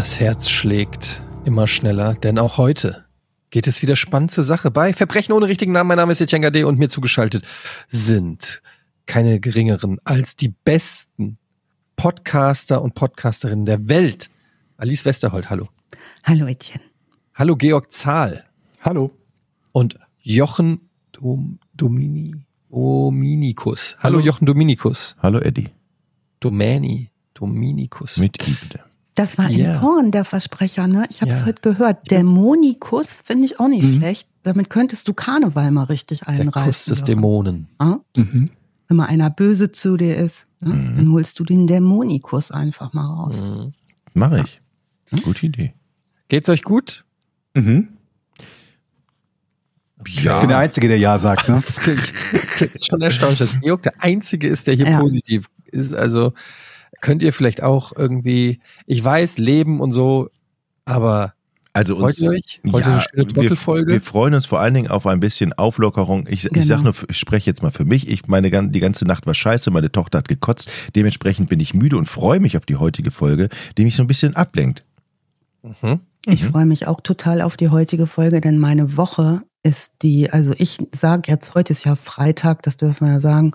Das Herz schlägt immer schneller, denn auch heute geht es wieder spannend zur Sache bei Verbrechen ohne richtigen Namen. Mein Name ist Etienne Gade und mir zugeschaltet sind keine geringeren als die besten Podcaster und Podcasterinnen der Welt. Alice Westerholt, hallo. Hallo Etienne. Hallo Georg Zahl. Hallo. Und Jochen Dom Domini Dominikus. Hallo, hallo Jochen Dominikus. Hallo Eddie. Domäni Dominikus. Mit I bitte. Das war yeah. in Porn der Versprecher, ne? Ich habe es ja. heute gehört. Dämonikus finde ich auch nicht mhm. schlecht. Damit könntest du Karneval mal richtig einreißen. Der Kuss des Dämonen. Ah? Mhm. Wenn mal einer böse zu dir ist, ne? mhm. dann holst du den Dämonikus einfach mal raus. Mhm. Mache ich. Ja. Gute Idee. Geht's euch gut? Mhm. Ja. Ich bin der Einzige, der Ja sagt. Ne? das ist schon erstaunlich, dass Georg der Einzige ist, der hier ja. positiv ist. Also könnt ihr vielleicht auch irgendwie, ich weiß, leben und so, aber also uns, Freut euch? Heute ja, wir, wir, freuen uns vor allen Dingen auf ein bisschen Auflockerung. Ich, genau. ich sage nur, ich spreche jetzt mal für mich. Ich meine, die ganze Nacht war scheiße. Meine Tochter hat gekotzt. Dementsprechend bin ich müde und freue mich auf die heutige Folge, die mich so ein bisschen ablenkt. Mhm. Ich mhm. freue mich auch total auf die heutige Folge, denn meine Woche ist die, also ich sage jetzt, heute ist ja Freitag, das dürfen wir ja sagen.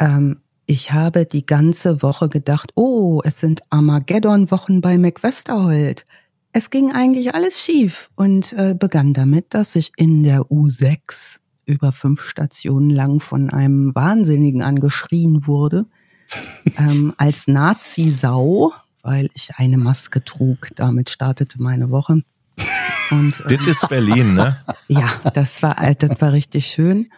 Ähm, ich habe die ganze Woche gedacht, oh, es sind Armageddon-Wochen bei McWesterholt. Es ging eigentlich alles schief und äh, begann damit, dass ich in der U6 über fünf Stationen lang von einem Wahnsinnigen angeschrien wurde, ähm, als Nazi-Sau, weil ich eine Maske trug. Damit startete meine Woche. Und, äh, das ist Berlin, ne? ja, das war, äh, das war richtig schön.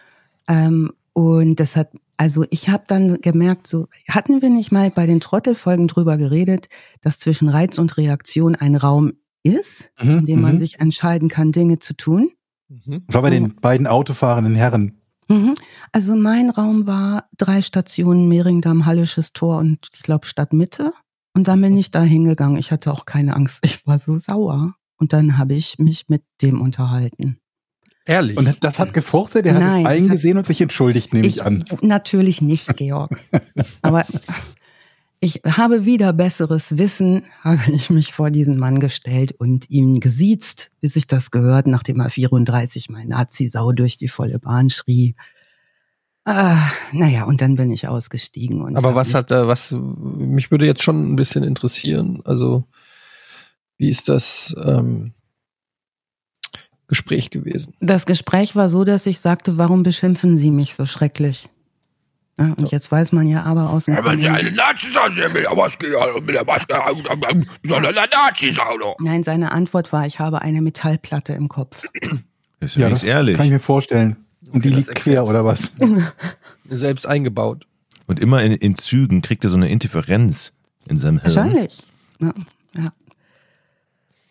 Ähm, und das hat also ich habe dann gemerkt, so hatten wir nicht mal bei den Trottelfolgen drüber geredet, dass zwischen Reiz und Reaktion ein Raum ist, mhm, in dem man mhm. sich entscheiden kann, Dinge zu tun. Mhm. Das war bei den beiden autofahrenden Herren. Mhm. Also mein Raum war drei Stationen, Mehringdamm, Hallisches Tor und ich glaube Stadtmitte. Und dann bin ich da hingegangen. Ich hatte auch keine Angst. Ich war so sauer. Und dann habe ich mich mit dem unterhalten. Ehrlich? Und das hat gefurzt, der hat es eingesehen und sich entschuldigt, nehme ich, ich an. Natürlich nicht, Georg. Aber ich habe wieder besseres Wissen, habe ich mich vor diesen Mann gestellt und ihn gesiezt, bis ich das gehört, nachdem er 34 mal Nazi-Sau durch die volle Bahn schrie. Ah, naja, und dann bin ich ausgestiegen. Aber was hat er, was, mich würde jetzt schon ein bisschen interessieren, also, wie ist das, ähm, Gespräch gewesen? Das Gespräch war so, dass ich sagte, warum beschimpfen Sie mich so schrecklich? Ja, und jetzt weiß man ja aber aus dem. Ja, wenn Sie eine Nazi sind, mit der Maske, mit der Maske, sondern eine Nazi Nein, seine Antwort war, ich habe eine Metallplatte im Kopf. Das ist ja, das ehrlich. Kann ich mir vorstellen. Und die liegt quer oder was? Selbst eingebaut. Und immer in, in Zügen kriegt er so eine Interferenz in seinem Hirn. Wahrscheinlich. Ja, ja.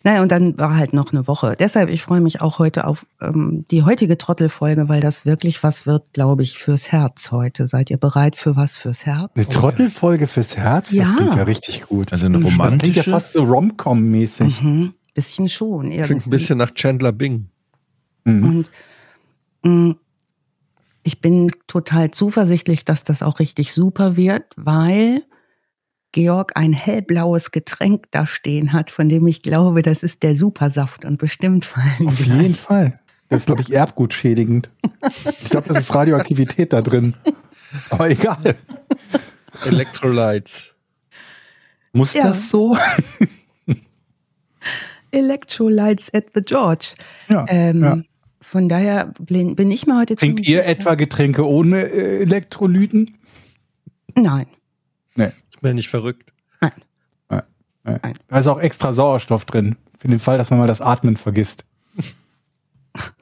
Naja, und dann war halt noch eine Woche. Deshalb, ich freue mich auch heute auf ähm, die heutige Trottelfolge, weil das wirklich was wird, glaube ich, fürs Herz heute. Seid ihr bereit für was fürs Herz? Eine Trottelfolge fürs Herz? Ja. Das klingt ja richtig gut. Also eine romantische? Das klingt ja fast so Rom-Com-mäßig. Mhm. Bisschen schon. Irgendwie. Klingt ein bisschen nach Chandler Bing. Mhm. Und mh, mm, ich bin total zuversichtlich, dass das auch richtig super wird, weil Georg ein hellblaues Getränk da stehen hat, von dem ich glaube, das ist der Supersaft und bestimmt fallen. Auf jeden Fall. Das ist, glaube ich, erbgutschädigend. Ich glaube, das ist Radioaktivität da drin. Aber egal. Electrolytes. Muss ja. das so? Electrolytes at the George. Ja, ähm, ja. Von daher bin ich mir heute Trinkt ihr etwa Getränke ohne äh, Elektrolyten? Nein. Nee. Ich bin nicht verrückt. Nein. Nein. Nein. Da ist auch extra Sauerstoff drin. Für den Fall, dass man mal das Atmen vergisst.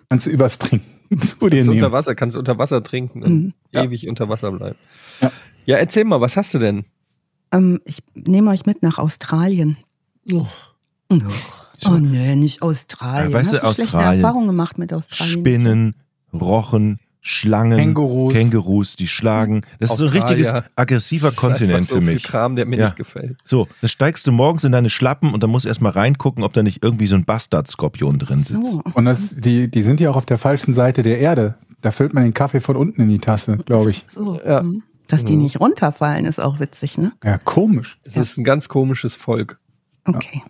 kannst du übers Trinken zu dir nehmen. Unter Wasser, kannst du unter Wasser trinken und mhm. ewig ja. unter Wasser bleiben. Ja. ja, erzähl mal, was hast du denn? Ähm, ich nehme euch mit nach Australien. Oh. Oh, oh nee, nicht Australien. Ja, weißt Hast du, Australien. Erfahrungen gemacht mit Australien? Spinnen, Rochen, Schlangen, Kängurus, Kängurus die schlagen. Das Australier. ist so ein richtiges aggressiver das Kontinent so für mich. Viel Kram, der mir ja. nicht gefällt. So, dann steigst du morgens in deine Schlappen und dann musst du erstmal reingucken, ob da nicht irgendwie so ein Bastardskorpion drin sitzt. So. Und das, die, die sind ja auch auf der falschen Seite der Erde. Da füllt man den Kaffee von unten in die Tasse, glaube ich. So, ja. Mhm. Dass die mhm. nicht runterfallen, ist auch witzig, ne? Ja, komisch. Das ist ein ganz komisches Volk. Okay.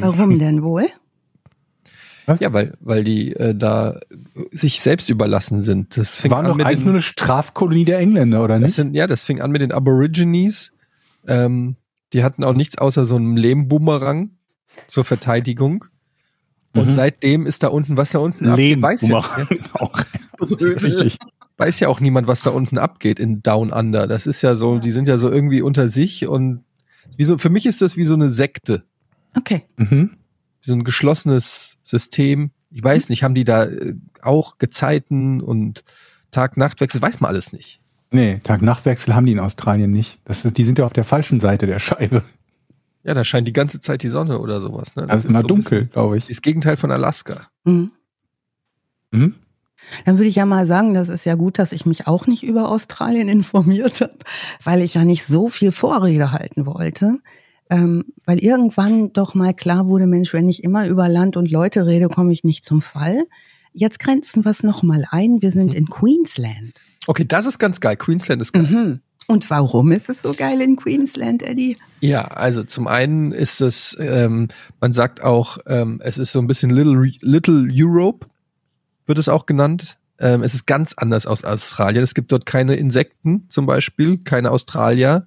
Warum denn wohl? Was? Ja, weil, weil die äh, da sich selbst überlassen sind. Das fing War doch eigentlich den, nur eine Strafkolonie der Engländer, oder nicht? Sind, ja, das fing an mit den Aborigines. Ähm, die hatten auch nichts außer so einem Lehmboomerang zur Verteidigung. Und mhm. seitdem ist da unten, was da unten abgeht, weiß ja, auch. weiß ja auch niemand, was da unten abgeht in Down Under. Das ist ja so, die sind ja so irgendwie unter sich und wie so, für mich ist das wie so eine Sekte. Okay. Mhm so ein geschlossenes System. Ich weiß nicht, haben die da äh, auch Gezeiten und Tag-Nacht-Wechsel? Weiß man alles nicht. Nee, Tag-Nacht-Wechsel haben die in Australien nicht. Das ist, die sind ja auf der falschen Seite der Scheibe. Ja, da scheint die ganze Zeit die Sonne oder sowas. Ne? Das also ist immer so dunkel, glaube ich. Das Gegenteil von Alaska. Mhm. Mhm. Dann würde ich ja mal sagen, das ist ja gut, dass ich mich auch nicht über Australien informiert habe, weil ich ja nicht so viel Vorrede halten wollte ähm, weil irgendwann doch mal klar wurde, Mensch, wenn ich immer über Land und Leute rede, komme ich nicht zum Fall. Jetzt grenzen wir es nochmal ein. Wir sind mhm. in Queensland. Okay, das ist ganz geil. Queensland ist geil. Mhm. Und warum ist es so geil in Queensland, Eddie? Ja, also zum einen ist es, ähm, man sagt auch, ähm, es ist so ein bisschen Little, Little Europe, wird es auch genannt. Ähm, es ist ganz anders aus Australien. Es gibt dort keine Insekten zum Beispiel, keine Australier.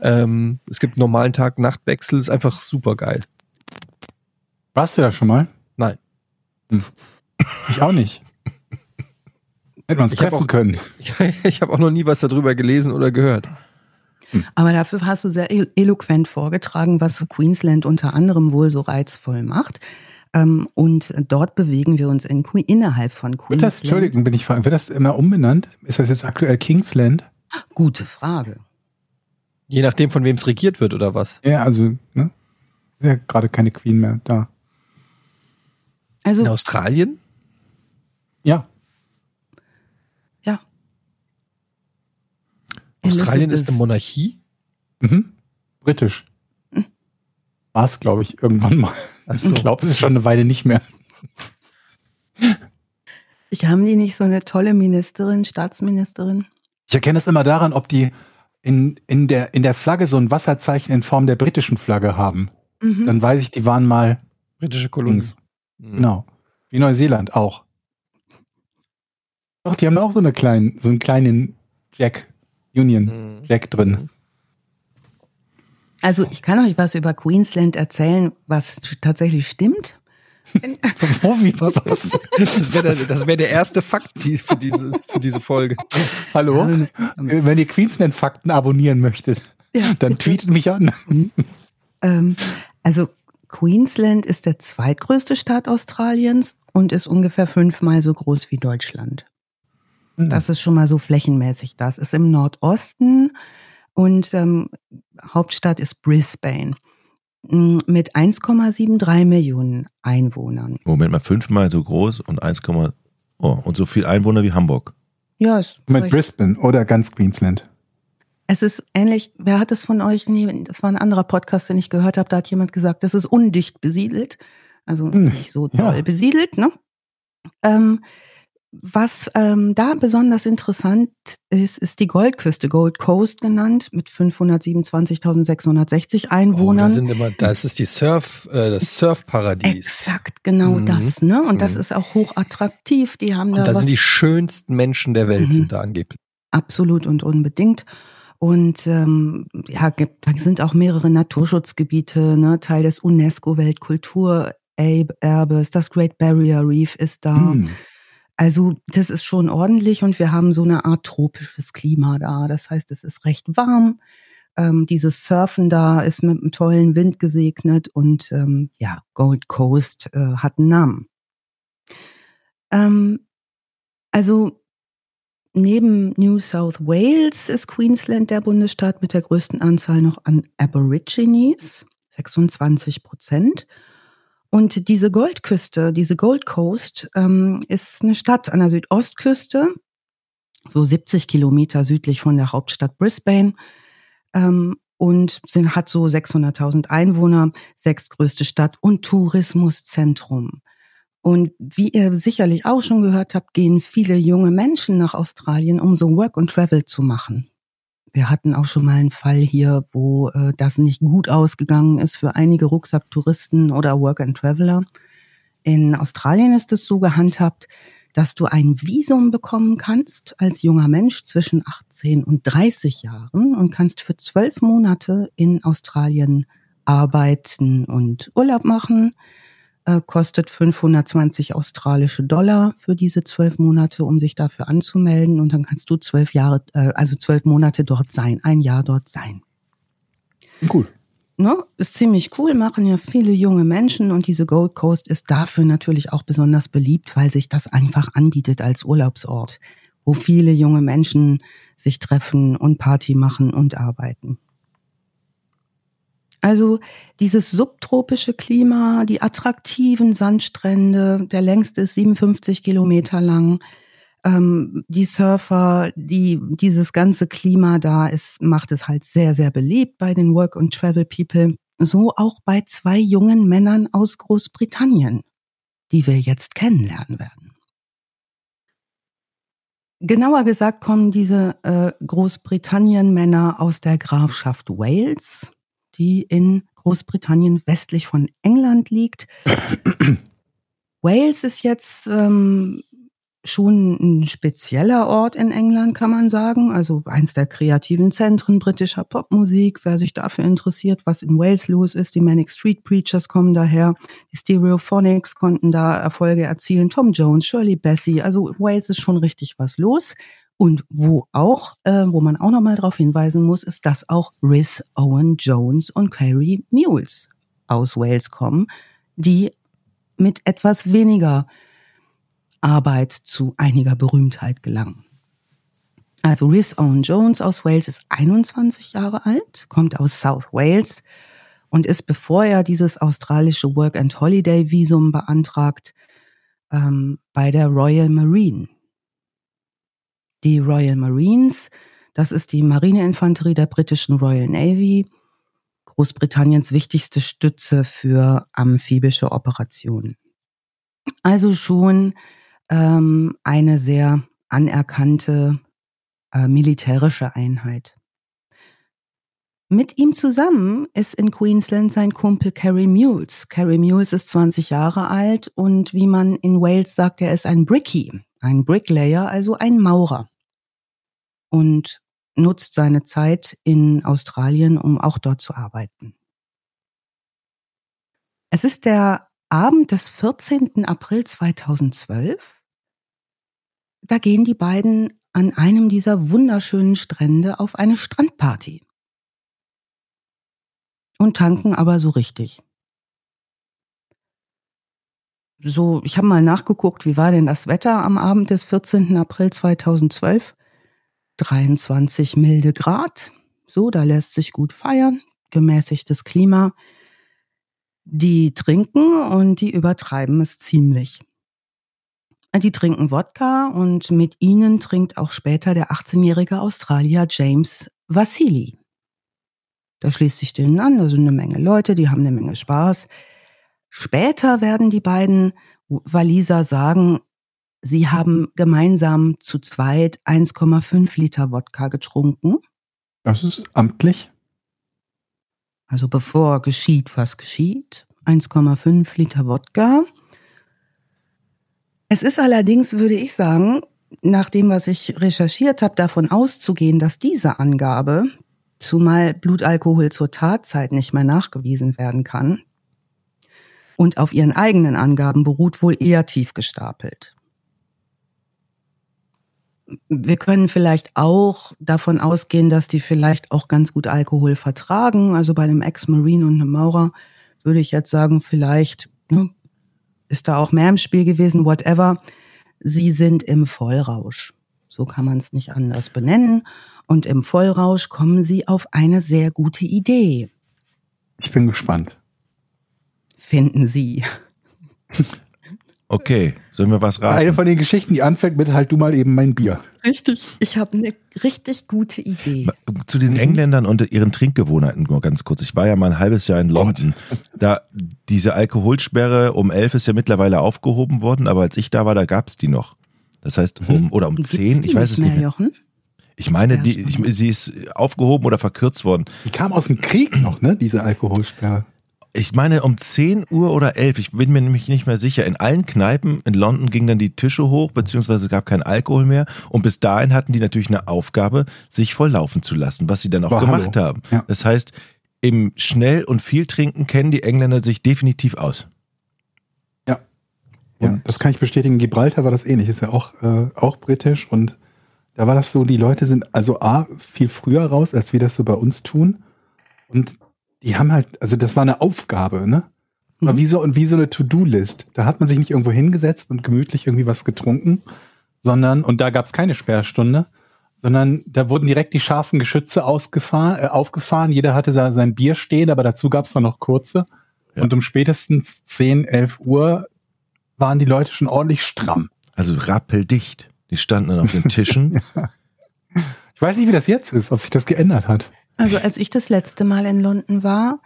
Ähm, es gibt normalen Tag-Nacht-Wechsel, ist einfach super geil. Warst du da schon mal? Nein. Hm. Ich auch nicht. Hätten wir uns ich treffen auch, können. Ich, ich habe auch noch nie was darüber gelesen oder gehört. Hm. Aber dafür hast du sehr eloquent vorgetragen, was Queensland unter anderem wohl so reizvoll macht. Ähm, und dort bewegen wir uns in, innerhalb von Queensland. Wird das, Entschuldigung, bin ich fragen, wird das immer umbenannt? Ist das jetzt aktuell Kingsland? Gute Frage. Je nachdem, von wem es regiert wird, oder was? Ja, also, ne? Ist ja gerade keine Queen mehr da. Also, In Australien? Ja. Ja. Australien ist eine Monarchie? Mhm. Britisch. Hm. War es, glaube ich, irgendwann mal. So. Ich glaube, es ist schon eine Weile nicht mehr. Ich haben die nicht so eine tolle Ministerin, Staatsministerin? Ich erkenne es immer daran, ob die in, in, der, in der Flagge so ein Wasserzeichen in Form der britischen Flagge haben, mhm. dann weiß ich, die waren mal britische Kolonie. Mhm. Genau. Wie Neuseeland auch. Doch, die haben auch so, eine kleinen, so einen kleinen Jack, Union mhm. Jack drin. Also ich kann euch was über Queensland erzählen, was tatsächlich stimmt. Wie, was? Das wäre der, wär der erste Fakt für diese, für diese Folge. Hallo? Wenn ihr Queensland-Fakten abonnieren möchtet, ja, dann tweetet mich an. Ähm, also Queensland ist der zweitgrößte Staat Australiens und ist ungefähr fünfmal so groß wie Deutschland. Mhm. Das ist schon mal so flächenmäßig. Das ist im Nordosten und ähm, Hauptstadt ist Brisbane mit 1,73 Millionen Einwohnern. Moment mal, fünfmal so groß und 1, oh, und so viel Einwohner wie Hamburg. Ja, ist Mit Brisbane oder ganz Queensland. Es ist ähnlich, wer hat es von euch, nee, das war ein anderer Podcast, den ich gehört habe, da hat jemand gesagt, das ist undicht besiedelt. Also hm, nicht so toll ja. besiedelt, ne? Ähm, was ähm, da besonders interessant ist, ist die Goldküste, Gold Coast genannt, mit 527.660 Einwohnern. Oh, da sind immer, das ist die Surf, äh, das Surfparadies. Exakt, genau mhm. das, ne? Und mhm. das ist auch hochattraktiv. Die haben und da. Da sind die schönsten Menschen der Welt, mhm. sind da angeblich. Absolut und unbedingt. Und ähm, ja, gibt, da sind auch mehrere Naturschutzgebiete, ne, Teil des UNESCO-Weltkulturerbes. Das Great Barrier Reef ist da. Also das ist schon ordentlich und wir haben so eine Art tropisches Klima da. Das heißt, es ist recht warm. Ähm, dieses Surfen da ist mit einem tollen Wind gesegnet und ähm, ja, Gold Coast äh, hat einen Namen. Ähm, also neben New South Wales ist Queensland der Bundesstaat mit der größten Anzahl noch an Aborigines, 26 Prozent. Und diese Goldküste, diese Gold Coast, ähm, ist eine Stadt an der Südostküste, so 70 Kilometer südlich von der Hauptstadt Brisbane. Ähm, und hat so 600.000 Einwohner, sechstgrößte Stadt und Tourismuszentrum. Und wie ihr sicherlich auch schon gehört habt, gehen viele junge Menschen nach Australien, um so Work and Travel zu machen. Wir hatten auch schon mal einen Fall hier, wo äh, das nicht gut ausgegangen ist für einige Rucksacktouristen oder Work and Traveler. In Australien ist es so gehandhabt, dass du ein Visum bekommen kannst als junger Mensch zwischen 18 und 30 Jahren und kannst für zwölf Monate in Australien arbeiten und Urlaub machen. Äh, kostet 520 australische Dollar für diese zwölf Monate, um sich dafür anzumelden. Und dann kannst du zwölf Jahre, äh, also zwölf Monate dort sein, ein Jahr dort sein. Cool ne, ist ziemlich cool, machen ja viele junge Menschen und diese Gold Coast ist dafür natürlich auch besonders beliebt, weil sich das einfach anbietet als Urlaubsort, wo viele junge Menschen sich treffen und Party machen und arbeiten. Also dieses subtropische Klima, die attraktiven Sandstrände, der längste ist 57 Kilometer lang, ähm, die Surfer, die, dieses ganze Klima da ist, macht es halt sehr, sehr beliebt bei den Work- und Travel-People. So auch bei zwei jungen Männern aus Großbritannien, die wir jetzt kennenlernen werden. Genauer gesagt kommen diese äh, Großbritannien-Männer aus der Grafschaft Wales, die in Großbritannien westlich von England liegt. Wales ist jetzt ähm, schon ein spezieller Ort in England, kann man sagen. Also eins der kreativen Zentren britischer Popmusik. Wer sich dafür interessiert, was in Wales los ist, die Manic Street Preachers kommen daher. Die Stereophonics konnten da Erfolge erzielen. Tom Jones, Shirley Bassey. Also Wales ist schon richtig was los. Und wo auch, äh, wo man auch nochmal darauf hinweisen muss, ist, dass auch Rhys Owen Jones und Carrie Mules aus Wales kommen, die mit etwas weniger Arbeit zu einiger Berühmtheit gelangen. Also Rhys Owen Jones aus Wales ist 21 Jahre alt, kommt aus South Wales und ist, bevor er dieses australische Work and Holiday Visum beantragt, ähm, bei der Royal Marine. Die Royal Marines, das ist die Marineinfanterie der britischen Royal Navy, Großbritanniens wichtigste Stütze für amphibische Operationen. Also schon ähm, eine sehr anerkannte äh, militärische Einheit. Mit ihm zusammen ist in Queensland sein Kumpel Carrie Mules. Carrie Mules ist 20 Jahre alt und wie man in Wales sagt, er ist ein Brickie, ein Bricklayer, also ein Maurer. Und nutzt seine Zeit in Australien, um auch dort zu arbeiten. Es ist der Abend des 14. April 2012 da gehen die beiden an einem dieser wunderschönen Strände auf eine Strandparty. Und tanken aber so richtig. So, ich habe mal nachgeguckt, wie war denn das Wetter am Abend des 14. April 2012? 23 milde Grad. So, da lässt sich gut feiern. Gemäßigtes Klima. Die trinken und die übertreiben es ziemlich. Die trinken Wodka und mit ihnen trinkt auch später der 18-jährige Australier James Vassili. Da schließt sich denen an, da sind eine Menge Leute, die haben eine Menge Spaß. Später werden die beiden Waliser sagen, sie haben gemeinsam zu zweit 1,5 Liter Wodka getrunken. Das ist amtlich. Also bevor geschieht, was geschieht. 1,5 Liter Wodka. Es ist allerdings, würde ich sagen, nach dem, was ich recherchiert habe, davon auszugehen, dass diese Angabe, zumal Blutalkohol zur Tatzeit nicht mehr nachgewiesen werden kann, und auf ihren eigenen Angaben beruht, wohl eher tief gestapelt. Wir können vielleicht auch davon ausgehen, dass die vielleicht auch ganz gut Alkohol vertragen. Also bei einem Ex-Marine und einem Maurer würde ich jetzt sagen, vielleicht ne, ist da auch mehr im Spiel gewesen, whatever. Sie sind im Vollrausch. So kann man es nicht anders benennen. Und im Vollrausch kommen sie auf eine sehr gute Idee. Ich bin gespannt. Finden Sie. Okay, sollen wir was raten? Eine von den Geschichten, die anfängt mit halt du mal eben mein Bier. Richtig. Ich habe eine richtig gute Idee. Zu den Engländern und ihren Trinkgewohnheiten nur ganz kurz. Ich war ja mal ein halbes Jahr in London. Gott. Da diese Alkoholsperre um elf ist ja mittlerweile aufgehoben worden, aber als ich da war, da gab es die noch. Das heißt um oder um zehn, ich weiß es nicht mehr. Jochen? Ich meine, die, ich, sie ist aufgehoben oder verkürzt worden. Die kam aus dem Krieg noch, ne? Diese Alkoholsperre. Ich meine, um 10 Uhr oder 11, ich bin mir nämlich nicht mehr sicher. In allen Kneipen in London gingen dann die Tische hoch, beziehungsweise gab keinen Alkohol mehr. Und bis dahin hatten die natürlich eine Aufgabe, sich volllaufen zu lassen, was sie dann auch Boah, gemacht hallo. haben. Ja. Das heißt, im Schnell- und viel Trinken kennen die Engländer sich definitiv aus. Ja. Ja, das kann ich bestätigen. Gibraltar war das ähnlich. Ist ja auch, äh, auch britisch und da war das so, die Leute sind also A, viel früher raus, als wir das so bei uns tun. Und die haben halt, also das war eine Aufgabe, ne? War mhm. wie so, und wie so eine To-Do-List. Da hat man sich nicht irgendwo hingesetzt und gemütlich irgendwie was getrunken, sondern, und da gab es keine Sperrstunde, sondern da wurden direkt die scharfen Geschütze ausgefahren, äh, aufgefahren. Jeder hatte sein Bier stehen, aber dazu gab es dann noch kurze. Ja. Und um spätestens 10, 11 Uhr waren die Leute schon ordentlich stramm. Also rappeldicht. Die standen dann auf den Tischen. ja. Ich weiß nicht, wie das jetzt ist, ob sich das geändert hat. Also als ich das letzte Mal in London war,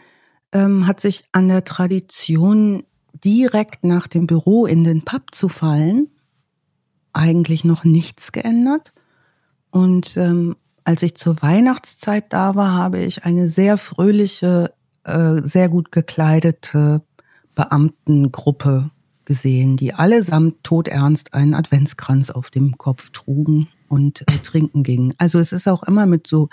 ähm, hat sich an der Tradition, direkt nach dem Büro in den Pub zu fallen, eigentlich noch nichts geändert. Und ähm, als ich zur Weihnachtszeit da war, habe ich eine sehr fröhliche, äh, sehr gut gekleidete Beamtengruppe gesehen, die allesamt todernst einen Adventskranz auf dem Kopf trugen und äh, trinken gingen. Also es ist auch immer mit so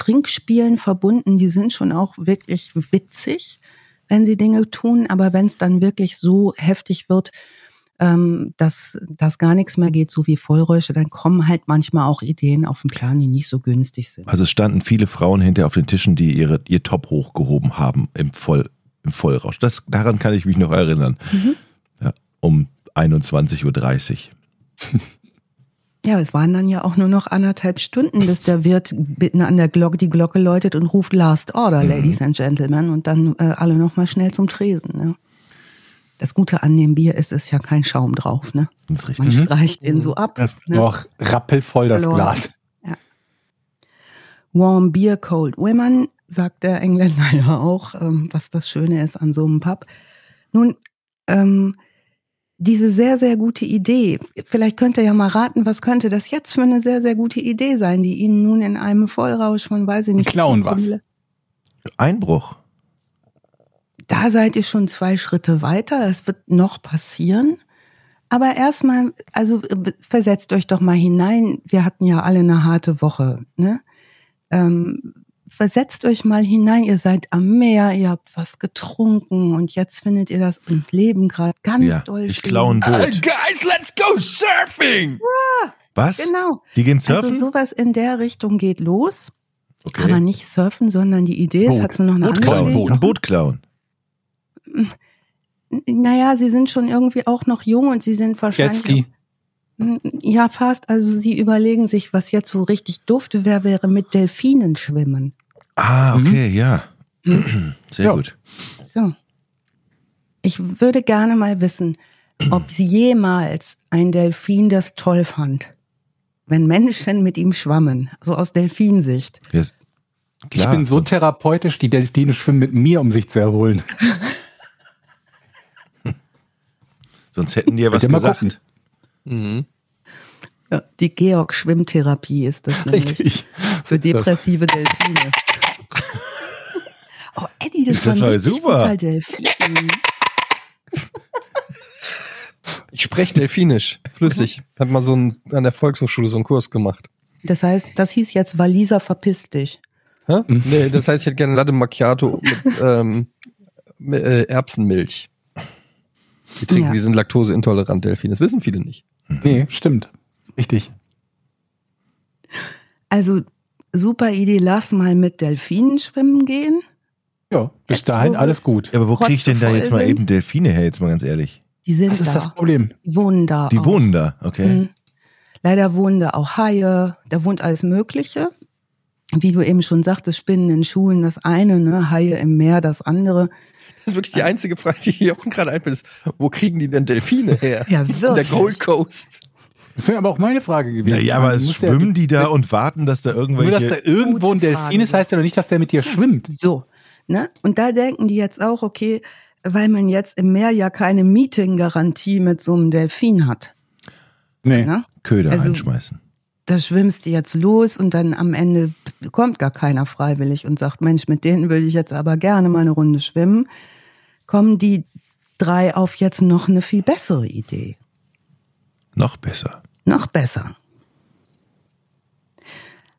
Trinkspielen verbunden, die sind schon auch wirklich witzig, wenn sie Dinge tun, aber wenn es dann wirklich so heftig wird, ähm, dass, dass gar nichts mehr geht, so wie Vollräusche, dann kommen halt manchmal auch Ideen auf den Plan, die nicht so günstig sind. Also es standen viele Frauen hinter auf den Tischen, die ihre, ihr Top hochgehoben haben im, Voll, im Vollrausch. Das, daran kann ich mich noch erinnern. Mhm. Ja, um 21.30 Uhr. Ja, es waren dann ja auch nur noch anderthalb Stunden, bis der Wirt an der Glocke die Glocke läutet und ruft Last Order, mhm. Ladies and Gentlemen, und dann äh, alle nochmal schnell zum Tresen. Ne? Das Gute an dem Bier ist, es ist ja kein Schaum drauf. Ne? Das ist richtig. Man streicht den so ab. Das ist ne? noch rappelvoll das Verloren. Glas. Ja. Warm Beer, Cold Women, sagt der Engländer ja auch, ähm, was das Schöne ist an so einem Pub. Nun, ähm, diese sehr, sehr gute Idee. Vielleicht könnt ihr ja mal raten, was könnte das jetzt für eine sehr, sehr gute Idee sein, die Ihnen nun in einem Vollrausch von, weiß ich nicht. Klauen was. Einbruch. Da seid ihr schon zwei Schritte weiter. Es wird noch passieren. Aber erstmal, also versetzt euch doch mal hinein. Wir hatten ja alle eine harte Woche. Ne? Ähm, versetzt euch mal hinein, ihr seid am Meer, ihr habt was getrunken und jetzt findet ihr das im Leben gerade ganz ja, doll Ich klaue ein Boot. Hey guys, let's go surfing! Ja, was? Genau. Die gehen surfen? Also sowas in der Richtung geht los. Okay. Aber nicht surfen, sondern die Idee ist, hat so noch eine Boot andere klauen, Boot, ein Boot klauen. Naja, sie sind schon irgendwie auch noch jung und sie sind wahrscheinlich. Jetski. Ja, fast. Also sie überlegen sich, was jetzt so richtig dufte wäre, wäre mit Delfinen schwimmen. Ah, mhm. okay, mhm. ja. Sehr ja. gut. So. Ich würde gerne mal wissen, ob Sie jemals ein Delfin das toll fand, wenn Menschen mit ihm schwammen, so aus Delfinsicht. Yes. Klar, ich bin so therapeutisch, die Delfine schwimmen mit mir, um sich zu erholen. Sonst hätten die ja was gesagt. Mhm. Ja, die Georg-Schwimmtherapie ist das nämlich. Richtig. Für depressive Delfine. Oh, Eddie, das, das war, war super. Delfin. Ich spreche Delfinisch, flüssig. Hat mal so ein, an der Volkshochschule so einen Kurs gemacht. Das heißt, das hieß jetzt Waliser verpiss dich. Hä? Nee, das heißt, ich hätte gerne Latte Macchiato mit ähm, äh, Erbsenmilch. Die trinken, ja. die sind laktoseintolerant, Delfine. Das wissen viele nicht. Nee, stimmt. Richtig. Also, super Idee, lass mal mit Delfinen schwimmen gehen. Ja, bis jetzt, dahin alles gut. Ja, aber wo kriege ich denn da jetzt mal eben Delfine her, jetzt mal ganz ehrlich? Die sind das ist da. das Problem. Die wohnen da. Die auch. wohnen da, okay. Mhm. Leider wohnen da auch Haie, da wohnt alles Mögliche. Wie du eben schon sagtest, Spinnen in Schulen das eine, ne? Haie im Meer das andere. Das ist wirklich die einzige Frage, die hier auch gerade einfällt, ist, wo kriegen die denn Delfine her? Ja, wirklich. In der Gold Coast. Das wäre aber auch meine Frage gewesen. Ja, ja aber es schwimmen die da und warten, dass da irgendwelche... Nur, dass da irgendwo ein Delfin ist, heißt ja doch nicht, dass der mit dir schwimmt. So, ne? Und da denken die jetzt auch, okay, weil man jetzt im Meer ja keine Meeting-Garantie mit so einem Delfin hat. Nee, ne? Köder also, einschmeißen. da schwimmst du jetzt los und dann am Ende kommt gar keiner freiwillig und sagt, Mensch, mit denen würde ich jetzt aber gerne mal eine Runde schwimmen, kommen die drei auf jetzt noch eine viel bessere Idee. Noch besser. Noch besser.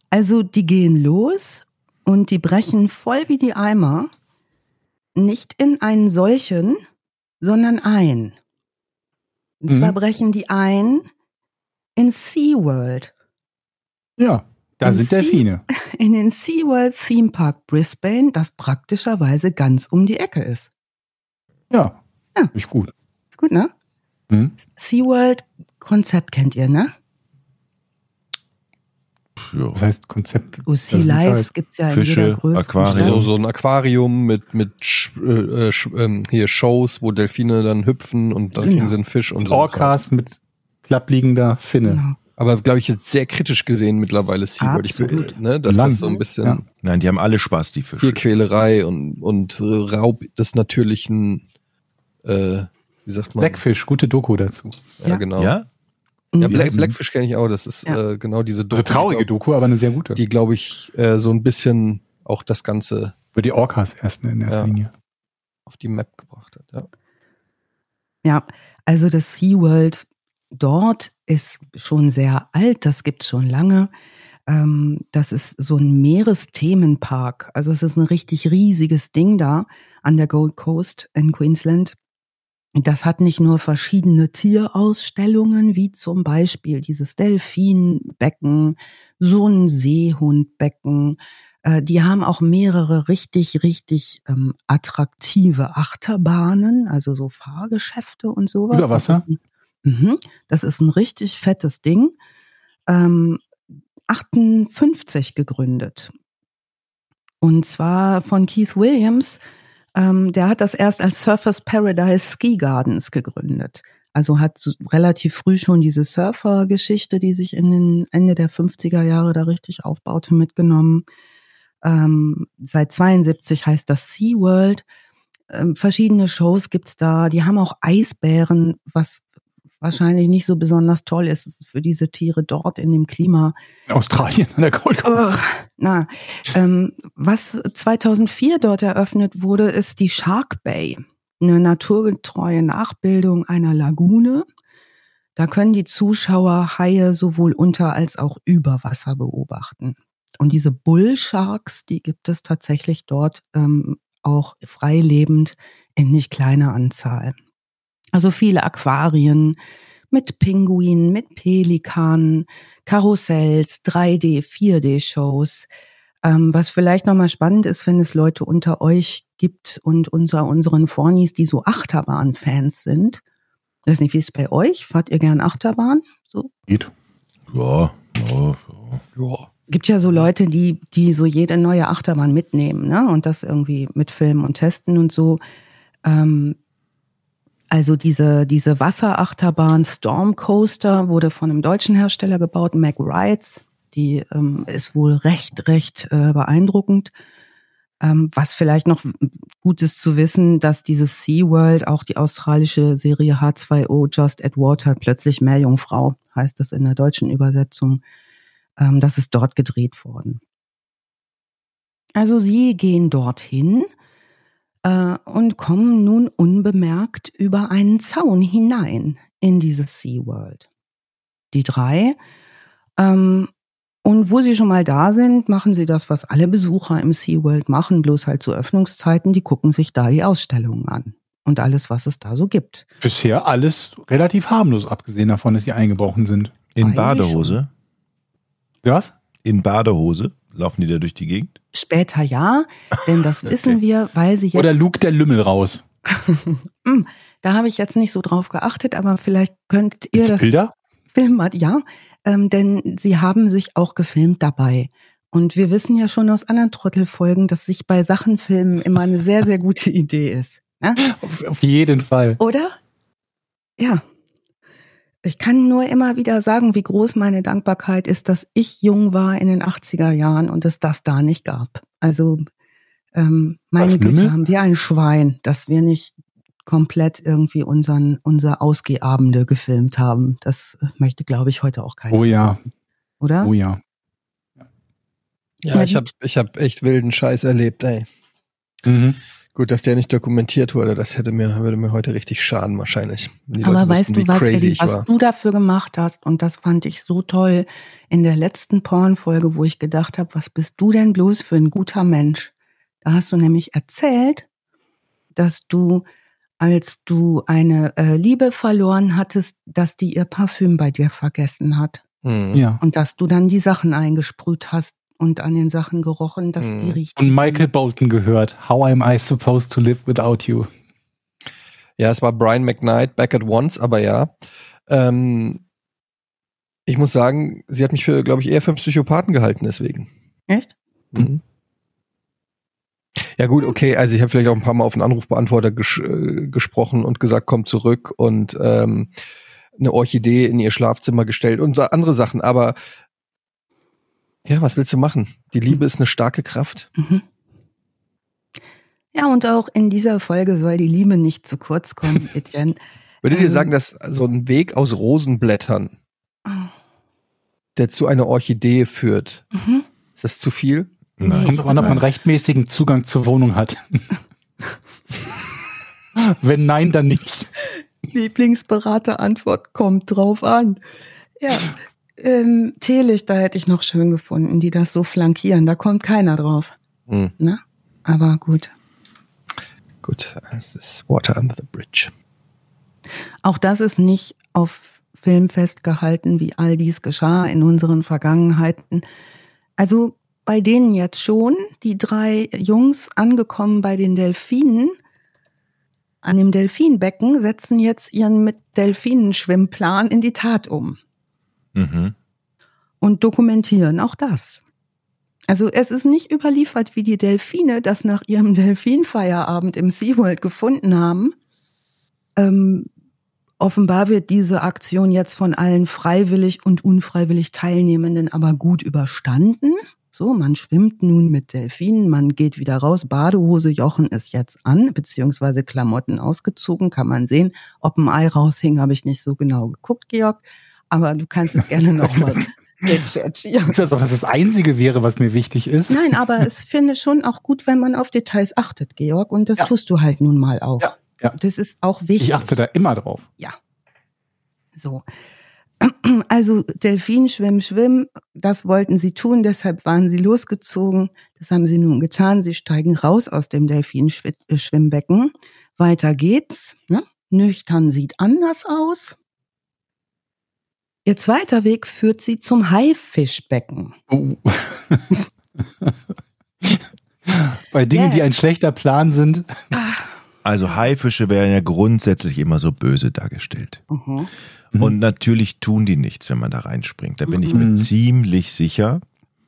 Also die gehen los und die brechen voll wie die Eimer nicht in einen solchen, sondern ein. Und zwar mhm. brechen die ein in SeaWorld. Ja, da in sind Delfine. In den SeaWorld Theme Park Brisbane, das praktischerweise ganz um die Ecke ist. Ja, ja. ist gut. Gut, ne? Mhm. SeaWorld Konzept kennt ihr, ne? Ja. Das heißt Konzept. Oh, sea Lives halt gibt es ja Fische, in jeder Größe. Aquarium. So, so ein Aquarium mit, mit äh, äh, hier Shows, wo Delfine dann hüpfen und dann genau. kriegen sie einen Fisch und so. Orcas mit klappliegender Finne. Genau. Aber glaube ich jetzt sehr kritisch gesehen mittlerweile SeaWorld. Ich, ne, dass Lang. das so ein bisschen. Ja. Nein, die haben alle Spaß, die Fische. Tierquälerei und, und Raub des natürlichen, äh, wie sagt man? Blackfish, gute Doku dazu. Ja, ja. genau. Ja? Ja, Black, Blackfish kenne ich auch. Das ist ja. äh, genau diese Doku. Also traurige Doku, aber eine sehr gute. Die, glaube ich, äh, so ein bisschen auch das Ganze. Über die Orcas erst in erster ja, Linie. Auf die Map gebracht hat, ja. Ja, also das SeaWorld dort ist schon sehr alt, das gibt es schon lange. Ähm, das ist so ein Meeresthemenpark. Also es ist ein richtig riesiges Ding da an der Gold Coast in Queensland. Das hat nicht nur verschiedene Tierausstellungen, wie zum Beispiel dieses Delfinbecken, so ein Seehundbecken. Äh, die haben auch mehrere richtig, richtig ähm, attraktive Achterbahnen, also so Fahrgeschäfte und sowas. Über Wasser? Das ist ein, mh, das ist ein richtig fettes Ding. Ähm, 58 gegründet. Und zwar von Keith Williams ähm, der hat das erst als Surfers Paradise Ski Gardens gegründet. Also hat relativ früh schon diese Surfer-Geschichte, die sich in den Ende der 50er Jahre da richtig aufbaute, mitgenommen. Ähm, seit 72 heißt das SeaWorld. Ähm, verschiedene Shows gibt's da. Die haben auch Eisbären, was wahrscheinlich nicht so besonders toll ist für diese Tiere dort in dem Klima. Australien an der Gold Coast. Oh, na, ähm, was 2004 dort eröffnet wurde, ist die Shark Bay, eine naturgetreue Nachbildung einer Lagune. Da können die Zuschauer Haie sowohl unter als auch über Wasser beobachten. Und diese Bullsharks, die gibt es tatsächlich dort ähm, auch freilebend in nicht kleiner Anzahl. Also viele Aquarien mit Pinguinen, mit Pelikanen, Karussells, 3D, 4D-Shows. Ähm, was vielleicht nochmal spannend ist, wenn es Leute unter euch gibt und unter unseren Fornis, die so Achterbahn-Fans sind. Ich weiß nicht, wie ist es bei euch? Fahrt ihr gern Achterbahn? So? Geht. Ja, ja, ja. Gibt ja so Leute, die, die so jede neue Achterbahn mitnehmen, ne? Und das irgendwie mitfilmen und testen und so. Ähm, also diese, diese Wasserachterbahn Storm Coaster wurde von einem deutschen Hersteller gebaut, Mac Rides. Die ähm, ist wohl recht, recht äh, beeindruckend. Ähm, was vielleicht noch gut ist zu wissen, dass dieses SeaWorld auch die australische Serie H2O Just at Water plötzlich Meerjungfrau heißt das in der deutschen Übersetzung. Ähm, das ist dort gedreht worden. Also sie gehen dorthin äh, und kommen nun unbemerkt über einen Zaun hinein in dieses SeaWorld. Die drei. Ähm, und wo sie schon mal da sind, machen sie das, was alle Besucher im SeaWorld machen, bloß halt zu Öffnungszeiten, die gucken sich da die Ausstellungen an und alles, was es da so gibt. Bisher alles relativ harmlos, abgesehen davon, dass sie eingebrochen sind. In Badehose? Schon. Was? In Badehose? Laufen die da durch die Gegend? Später ja, denn das wissen okay. wir, weil sie jetzt. Oder lugt der Lümmel raus. Hm, da habe ich jetzt nicht so drauf geachtet, aber vielleicht könnt ihr Gibt's das. Bilder? Filmen, ja, ähm, denn sie haben sich auch gefilmt dabei. Und wir wissen ja schon aus anderen Trottelfolgen, dass sich bei Sachen filmen immer eine sehr, sehr gute Idee ist. Ne? Auf, auf jeden Fall. Oder? Ja. Ich kann nur immer wieder sagen, wie groß meine Dankbarkeit ist, dass ich jung war in den 80er Jahren und es das da nicht gab. Also ähm, meine Was, Güte, haben wir ein Schwein, dass wir nicht komplett irgendwie unseren, unser Ausgehabende gefilmt haben. Das möchte, glaube ich, heute auch keiner. Oh ja. oder? Oh ja. Ja, ja ich habe ich hab echt wilden Scheiß erlebt, ey. Mhm. Gut, dass der nicht dokumentiert wurde, das hätte mir, würde mir heute richtig schaden wahrscheinlich. Aber weißt wüssten, du was, Eddie, was du dafür gemacht hast, und das fand ich so toll in der letzten Pornfolge, wo ich gedacht habe, was bist du denn bloß für ein guter Mensch? Da hast du nämlich erzählt, dass du, als du eine äh, Liebe verloren hattest, dass die ihr Parfüm bei dir vergessen hat. Mhm. Ja. Und dass du dann die Sachen eingesprüht hast, und an den Sachen gerochen, dass die riechen. Und Michael Bolton gehört. How am I supposed to live without you? Ja, es war Brian McKnight, Back at Once, aber ja. Ähm, ich muss sagen, sie hat mich für, glaube ich, eher für einen Psychopathen gehalten deswegen. Echt? Mhm. Ja gut, okay, also ich habe vielleicht auch ein paar Mal auf einen Anrufbeantworter ges äh, gesprochen und gesagt, komm zurück und ähm, eine Orchidee in ihr Schlafzimmer gestellt und so andere Sachen, aber ja, was willst du machen? Die Liebe ist eine starke Kraft. Mhm. Ja, und auch in dieser Folge soll die Liebe nicht zu kurz kommen, Etienne. Würdet ihr ähm, sagen, dass so ein Weg aus Rosenblättern, oh. der zu einer Orchidee führt, mhm. ist das zu viel? Nein. Kommt an, ob man rechtmäßigen Zugang zur Wohnung hat. Wenn nein, dann nicht. Lieblingsberater Antwort kommt drauf an. Ja, ähm, Teelichter hätte ich noch schön gefunden, die das so flankieren. Da kommt keiner drauf. Hm. Ne? Aber gut. Gut, es ist Water under the Bridge. Auch das ist nicht auf Film festgehalten, wie all dies geschah in unseren Vergangenheiten. Also bei denen jetzt schon, die drei Jungs angekommen bei den Delfinen, an dem Delfinbecken, setzen jetzt ihren mit Delfinen Schwimmplan in die Tat um. Mhm. Und dokumentieren auch das. Also es ist nicht überliefert, wie die Delfine das nach ihrem Delfinfeierabend im SeaWorld gefunden haben. Ähm, offenbar wird diese Aktion jetzt von allen freiwillig und unfreiwillig Teilnehmenden aber gut überstanden. So, man schwimmt nun mit Delfinen, man geht wieder raus, Badehose Jochen ist jetzt an, beziehungsweise Klamotten ausgezogen, kann man sehen. Ob ein Ei raushing, habe ich nicht so genau geguckt, Georg aber du kannst es gerne nochmal recherchieren. Das, dass das Einzige wäre, was mir wichtig ist. Nein, aber es finde schon auch gut, wenn man auf Details achtet, Georg, und das ja. tust du halt nun mal auch. Ja, ja. Das ist auch wichtig. Ich achte da immer drauf. Ja. So. Also Delfin, Schwimm, Schwimm, das wollten sie tun, deshalb waren sie losgezogen. Das haben sie nun getan. Sie steigen raus aus dem Delfin-Schwimmbecken. Weiter geht's. Ne? Nüchtern sieht anders aus. Ihr zweiter Weg führt sie zum Haifischbecken. Oh. Bei Dingen, yeah. die ein schlechter Plan sind. Also Haifische werden ja grundsätzlich immer so böse dargestellt. Mhm. Und natürlich tun die nichts, wenn man da reinspringt. Da bin mhm. ich mir mhm. ziemlich sicher,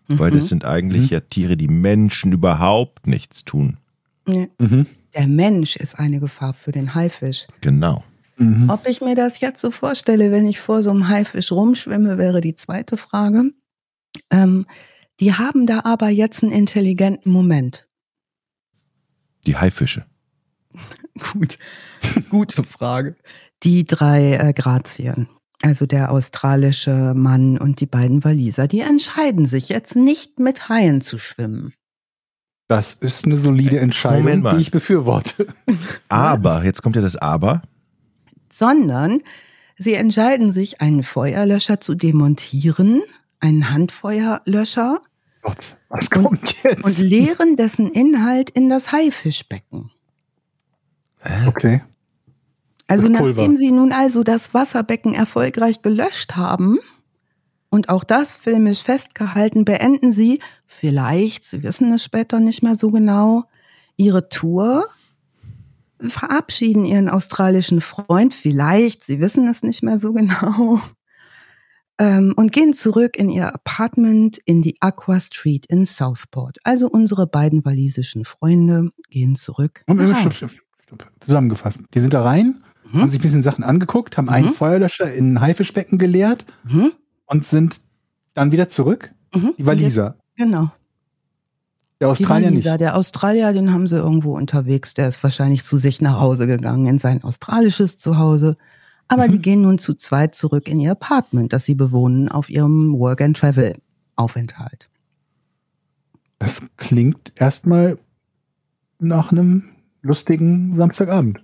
weil das mhm. sind eigentlich mhm. ja Tiere, die Menschen überhaupt nichts tun. Ja. Der Mensch ist eine Gefahr für den Haifisch. Genau. Mhm. Ob ich mir das jetzt so vorstelle, wenn ich vor so einem Haifisch rumschwimme, wäre die zweite Frage. Ähm, die haben da aber jetzt einen intelligenten Moment. Die Haifische. Gut, gute Frage. Die drei äh, Grazien, also der australische Mann und die beiden Waliser, die entscheiden sich jetzt nicht mit Haien zu schwimmen. Das ist eine solide Entscheidung, die ich befürworte. Aber, jetzt kommt ja das Aber sondern sie entscheiden sich, einen Feuerlöscher zu demontieren, einen Handfeuerlöscher. Gott, was kommt und, jetzt? Und leeren dessen Inhalt in das Haifischbecken. Okay. Also nachdem sie nun also das Wasserbecken erfolgreich gelöscht haben und auch das filmisch festgehalten, beenden sie vielleicht, sie wissen es später nicht mehr so genau, ihre Tour verabschieden ihren australischen Freund vielleicht, sie wissen es nicht mehr so genau, ähm, und gehen zurück in ihr Apartment in die Aqua Street in Southport. Also unsere beiden walisischen Freunde gehen zurück. Stopp, stopp, stopp, Zusammengefasst. Die sind da rein, mhm. haben sich ein bisschen Sachen angeguckt, haben mhm. einen Feuerlöscher in ein Haifischbecken geleert mhm. und sind dann wieder zurück. Mhm. Die Waliser. Genau. Der Australier nicht. Der Australier, den haben sie irgendwo unterwegs. Der ist wahrscheinlich zu sich nach Hause gegangen, in sein australisches Zuhause. Aber mhm. die gehen nun zu zweit zurück in ihr Apartment, das sie bewohnen auf ihrem Work-and-Travel-Aufenthalt. Das klingt erstmal nach einem lustigen Samstagabend.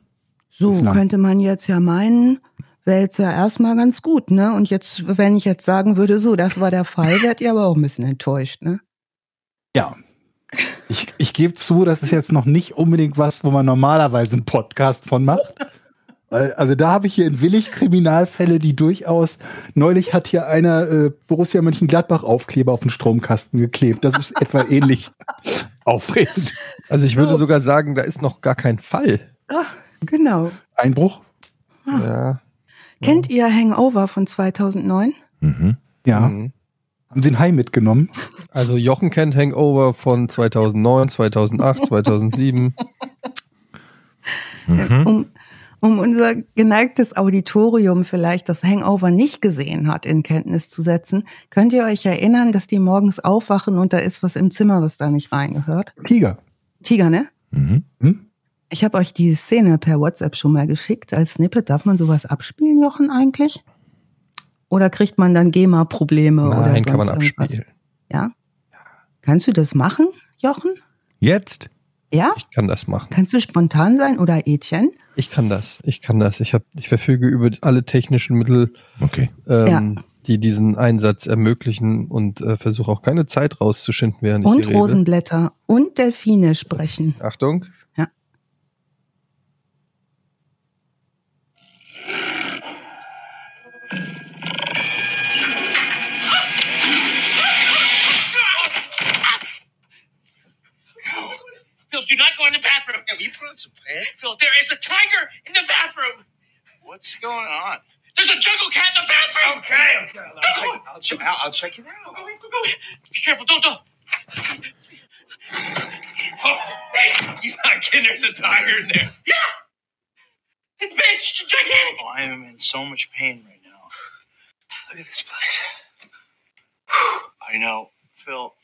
So könnte man jetzt ja meinen, wäre jetzt ja erstmal ganz gut, ne? Und jetzt, wenn ich jetzt sagen würde, so, das war der Fall, werdet ihr aber auch ein bisschen enttäuscht, ne? Ja. Ich, ich gebe zu, das ist jetzt noch nicht unbedingt was, wo man normalerweise einen Podcast von macht. Also da habe ich hier in Willig Kriminalfälle, die durchaus, neulich hat hier einer äh, Borussia Mönchengladbach Aufkleber auf den Stromkasten geklebt. Das ist etwa ähnlich aufregend. Also ich würde so. sogar sagen, da ist noch gar kein Fall. Ach, genau. Einbruch? Ah. Ja. Kennt ihr Hangover von 2009? Mhm. Ja. Mhm. Haben Sie ein Hai mitgenommen? Also Jochen kennt Hangover von 2009, 2008, 2007. mhm. Um, um unser geneigtes Auditorium vielleicht das Hangover nicht gesehen hat, in Kenntnis zu setzen, könnt ihr euch erinnern, dass die morgens aufwachen und da ist was im Zimmer, was da nicht reingehört? Tiger. Tiger, ne? Mhm. Hm? Ich habe euch die Szene per WhatsApp schon mal geschickt als Snippet. Darf man sowas abspielen, Jochen, eigentlich? Oder kriegt man dann GEMA-Probleme oder Nein, kann man abspielen. Ja? Kannst du das machen, Jochen? Jetzt? Ja? Ich kann das machen. Kannst du spontan sein oder Etienne? Ich kann das. Ich kann das. Ich, hab, ich verfüge über alle technischen Mittel, okay. ähm, ja. die diesen Einsatz ermöglichen und äh, versuche auch keine Zeit rauszuschinden, während und ich hier Rosenblätter und Delfine sprechen. Achtung. Ja. Do not go in the bathroom. Have you put on some pants? Phil, there is a tiger in the bathroom. What's going on? There's a jungle cat in the bathroom. Okay, okay. I'll, check, I'll, check, I'll, check it out. Go, go, go. Be careful, don't, don't. Oh, hey, he's not kidding. There's a tiger in there. Yeah. It's, it's gigantic. Oh, I am in so much pain right now. Look at this place. I know, Phil.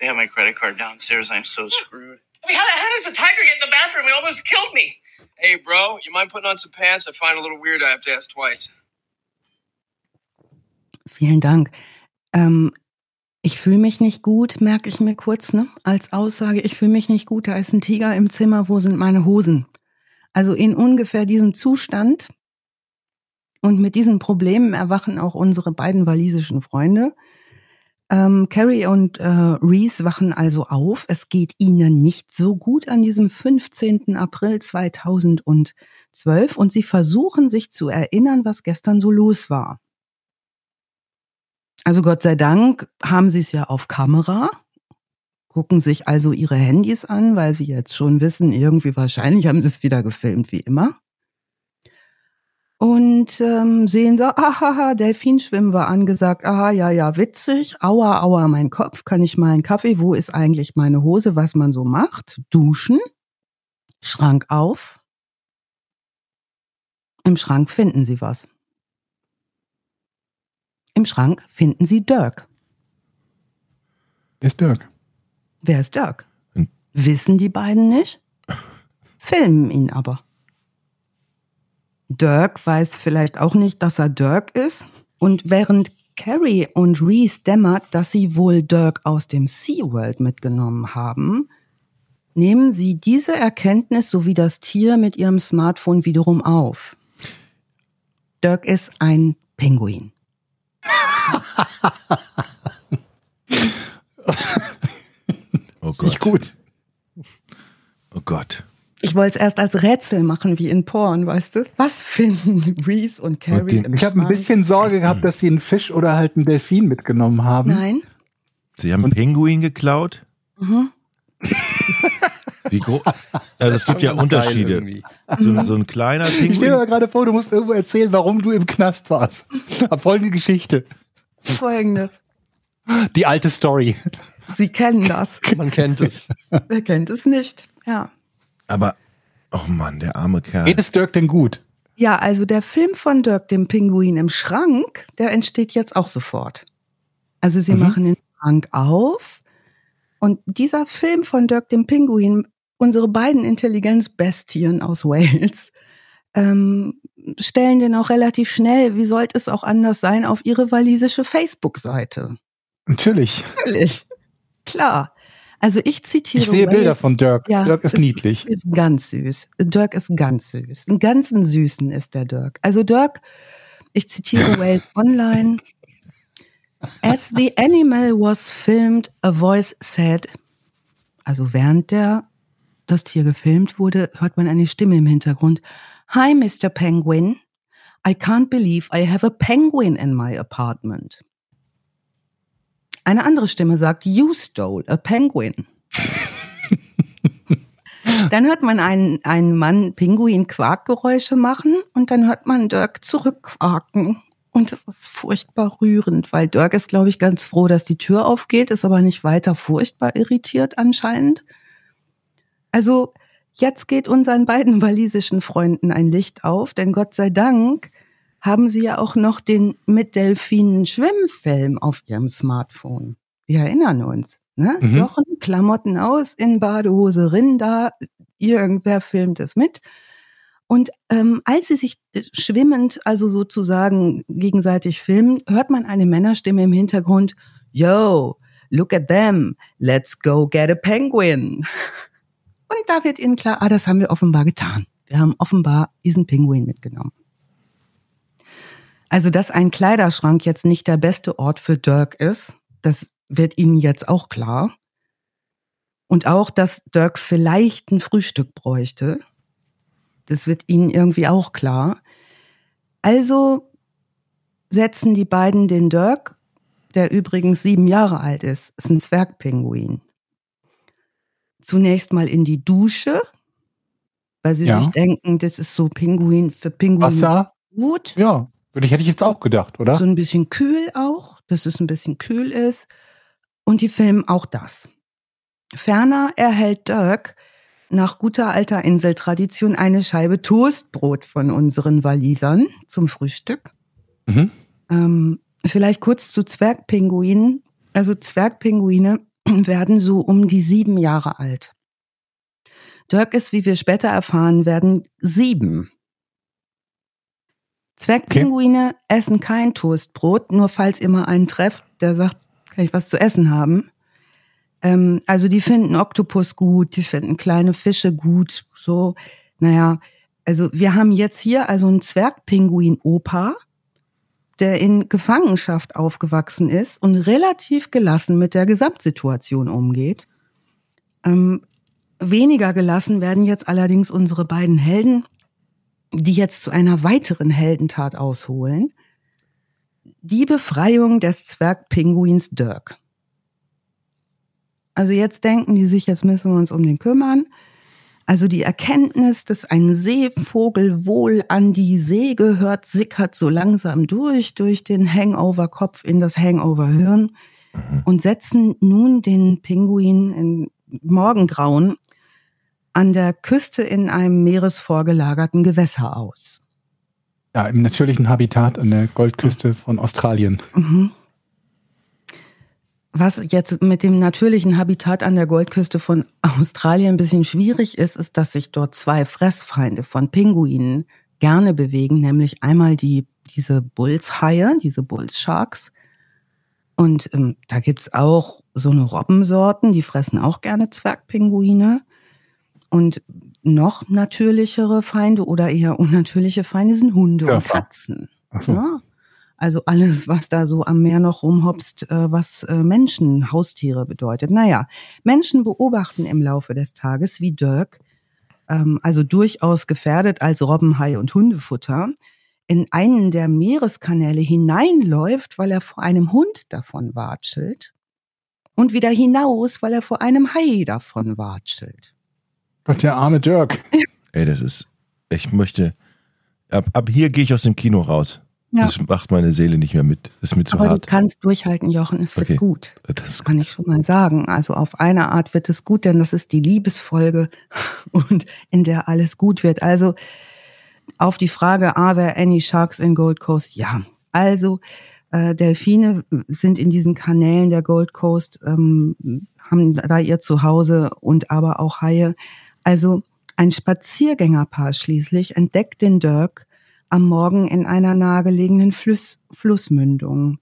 They have my credit card downstairs. I'm so screwed. I mean, how, how does a tiger get in the bathroom? It almost killed me. Hey, bro, you mind putting on some pants? I find a little weird I have to ask twice. Vielen Dank. Ähm, ich fühle mich nicht gut, merke ich mir kurz, ne? Als Aussage, ich fühle mich nicht gut, da ist ein Tiger im Zimmer, wo sind meine Hosen? Also in ungefähr diesem Zustand und mit diesen Problemen erwachen auch unsere beiden walisischen Freunde. Ähm, Carrie und äh, Reese wachen also auf. Es geht ihnen nicht so gut an diesem 15. April 2012 und sie versuchen sich zu erinnern, was gestern so los war. Also Gott sei Dank haben sie es ja auf Kamera, gucken sich also ihre Handys an, weil sie jetzt schon wissen, irgendwie wahrscheinlich haben sie es wieder gefilmt, wie immer und ähm, sehen so, ahaha, Delfinschwimmen war angesagt, aha, ja, ja, witzig, aua, aua, mein Kopf, kann ich mal einen Kaffee, wo ist eigentlich meine Hose, was man so macht, duschen, Schrank auf, im Schrank finden sie was. Im Schrank finden sie Dirk. Wer ist Dirk? Wer ist Dirk? Hm. Wissen die beiden nicht, filmen ihn aber. Dirk weiß vielleicht auch nicht, dass er Dirk ist. Und während Carrie und Reese dämmert, dass sie wohl Dirk aus dem SeaWorld mitgenommen haben, nehmen sie diese Erkenntnis sowie das Tier mit ihrem Smartphone wiederum auf. Dirk ist ein Pinguin. oh Gott. Nicht gut. Oh Gott. Ich wollte es erst als Rätsel machen, wie in Porn, weißt du? Was finden Reese und Carrie und Ich habe ein bisschen Sorge gehabt, dass sie einen Fisch oder halt einen Delfin mitgenommen haben. Nein. Sie haben einen Pinguin geklaut? Mhm. Wie groß? Also es gibt ja Unterschiede. So, so, ein kleiner Pinguin. Ich stell mir gerade vor, du musst irgendwo erzählen, warum du im Knast warst. Hab folgende Geschichte. Folgendes. Die alte Story. Sie kennen das. Man kennt es. Wer kennt es nicht? Ja. Aber, oh Mann, der arme Kerl. Geht es Dirk denn gut? Ja, also der Film von Dirk, dem Pinguin im Schrank, der entsteht jetzt auch sofort. Also sie mhm. machen den Schrank auf und dieser Film von Dirk, dem Pinguin, unsere beiden Intelligenzbestien aus Wales, ähm, stellen den auch relativ schnell, wie sollte es auch anders sein, auf ihre walisische Facebook-Seite. Natürlich. Natürlich. Klar. Also ich zitiere. Ich sehe Wales. Bilder von Dirk. Ja, Dirk ist, ist niedlich. Ist ganz süß. Dirk ist ganz süß. Einen ganzen Süßen ist der Dirk. Also Dirk, ich zitiere Wales Online. As the animal was filmed, a voice said, also während der das Tier gefilmt wurde, hört man eine Stimme im Hintergrund. Hi, Mr. Penguin. I can't believe I have a penguin in my apartment. Eine andere Stimme sagt, You stole a penguin. dann hört man einen, einen Mann Pinguin-Quarkgeräusche machen und dann hört man Dirk zurückquaken. Und es ist furchtbar rührend, weil Dirk ist, glaube ich, ganz froh, dass die Tür aufgeht, ist aber nicht weiter furchtbar irritiert anscheinend. Also jetzt geht unseren beiden walisischen Freunden ein Licht auf, denn Gott sei Dank haben sie ja auch noch den mit Delfinen Schwimmfilm auf ihrem Smartphone. Wir erinnern uns, ne? Mhm. Jochen, Klamotten aus, in Badehose rin, da irgendwer filmt es mit. Und ähm, als sie sich äh, schwimmend, also sozusagen gegenseitig filmen, hört man eine Männerstimme im Hintergrund, Yo, look at them, let's go get a penguin. Und da wird ihnen klar, ah, das haben wir offenbar getan. Wir haben offenbar diesen Pinguin mitgenommen. Also, dass ein Kleiderschrank jetzt nicht der beste Ort für Dirk ist, das wird Ihnen jetzt auch klar. Und auch, dass Dirk vielleicht ein Frühstück bräuchte. Das wird Ihnen irgendwie auch klar. Also setzen die beiden den Dirk, der übrigens sieben Jahre alt ist, ist ein Zwergpinguin, zunächst mal in die Dusche, weil sie ja. sich denken, das ist so Pinguin für Pinguin Wasser. gut. Ja, hätte ich jetzt auch gedacht, oder? So ein bisschen kühl auch, dass es ein bisschen kühl ist. Und die filmen auch das. Ferner erhält Dirk nach guter alter Inseltradition eine Scheibe Toastbrot von unseren Walisern zum Frühstück. Mhm. Ähm, vielleicht kurz zu Zwergpinguinen. Also Zwergpinguine werden so um die sieben Jahre alt. Dirk ist, wie wir später erfahren werden, sieben. Zwergpinguine okay. essen kein Toastbrot, nur falls ihr mal einen trefft, der sagt, kann ich was zu essen haben. Ähm, also die finden Oktopus gut, die finden kleine Fische gut, so. Naja, also wir haben jetzt hier also einen Zwergpinguin-Opa, der in Gefangenschaft aufgewachsen ist und relativ gelassen mit der Gesamtsituation umgeht. Ähm, weniger gelassen werden jetzt allerdings unsere beiden Helden, die jetzt zu einer weiteren Heldentat ausholen. Die Befreiung des Zwergpinguins Dirk. Also jetzt denken die sich, jetzt müssen wir uns um den kümmern. Also die Erkenntnis, dass ein Seevogel wohl an die See gehört, sickert so langsam durch, durch den Hangover-Kopf in das Hangover-Hirn mhm. und setzen nun den Pinguin in Morgengrauen an der Küste in einem meeresvorgelagerten Gewässer aus. Ja, im natürlichen Habitat an der Goldküste von Australien. Mhm. Was jetzt mit dem natürlichen Habitat an der Goldküste von Australien ein bisschen schwierig ist, ist, dass sich dort zwei Fressfeinde von Pinguinen gerne bewegen, nämlich einmal die, diese Bullshaie, diese Bullsharks. Und ähm, da gibt's auch so eine Robbensorten, die fressen auch gerne Zwergpinguine. Und noch natürlichere Feinde oder eher unnatürliche Feinde sind Hunde Dörfer. und Katzen. Ach so. Ja? Also alles, was da so am Meer noch rumhopst, äh, was äh, Menschen, Haustiere bedeutet. Naja, Menschen beobachten im Laufe des Tages, wie Dirk, ähm, also durchaus gefährdet als Robbenhai und Hundefutter, in einen der Meereskanäle hineinläuft, weil er vor einem Hund davon watschelt und wieder hinaus, weil er vor einem Hai davon watschelt. Gott, der arme Dirk. Ey, das ist, ich möchte, ab, ab hier gehe ich aus dem Kino raus. Ja. Das macht meine Seele nicht mehr mit. Das ist mir zu Aber hart. du kannst durchhalten, Jochen. Es okay. wird gut. Das kann ich schon mal sagen. Also auf eine Art wird es gut, denn das ist die Liebesfolge und in der alles gut wird. Also auf die Frage, are there any sharks in Gold Coast? Ja. Also äh, Delfine sind in diesen Kanälen der Gold Coast, ähm, haben da ihr Zuhause und aber auch Haie. Also Ein Spaziergängerpaar schließlich entdeckt den Dirk am Morgen in einer nahegelegenen Fluss, Flussmündung.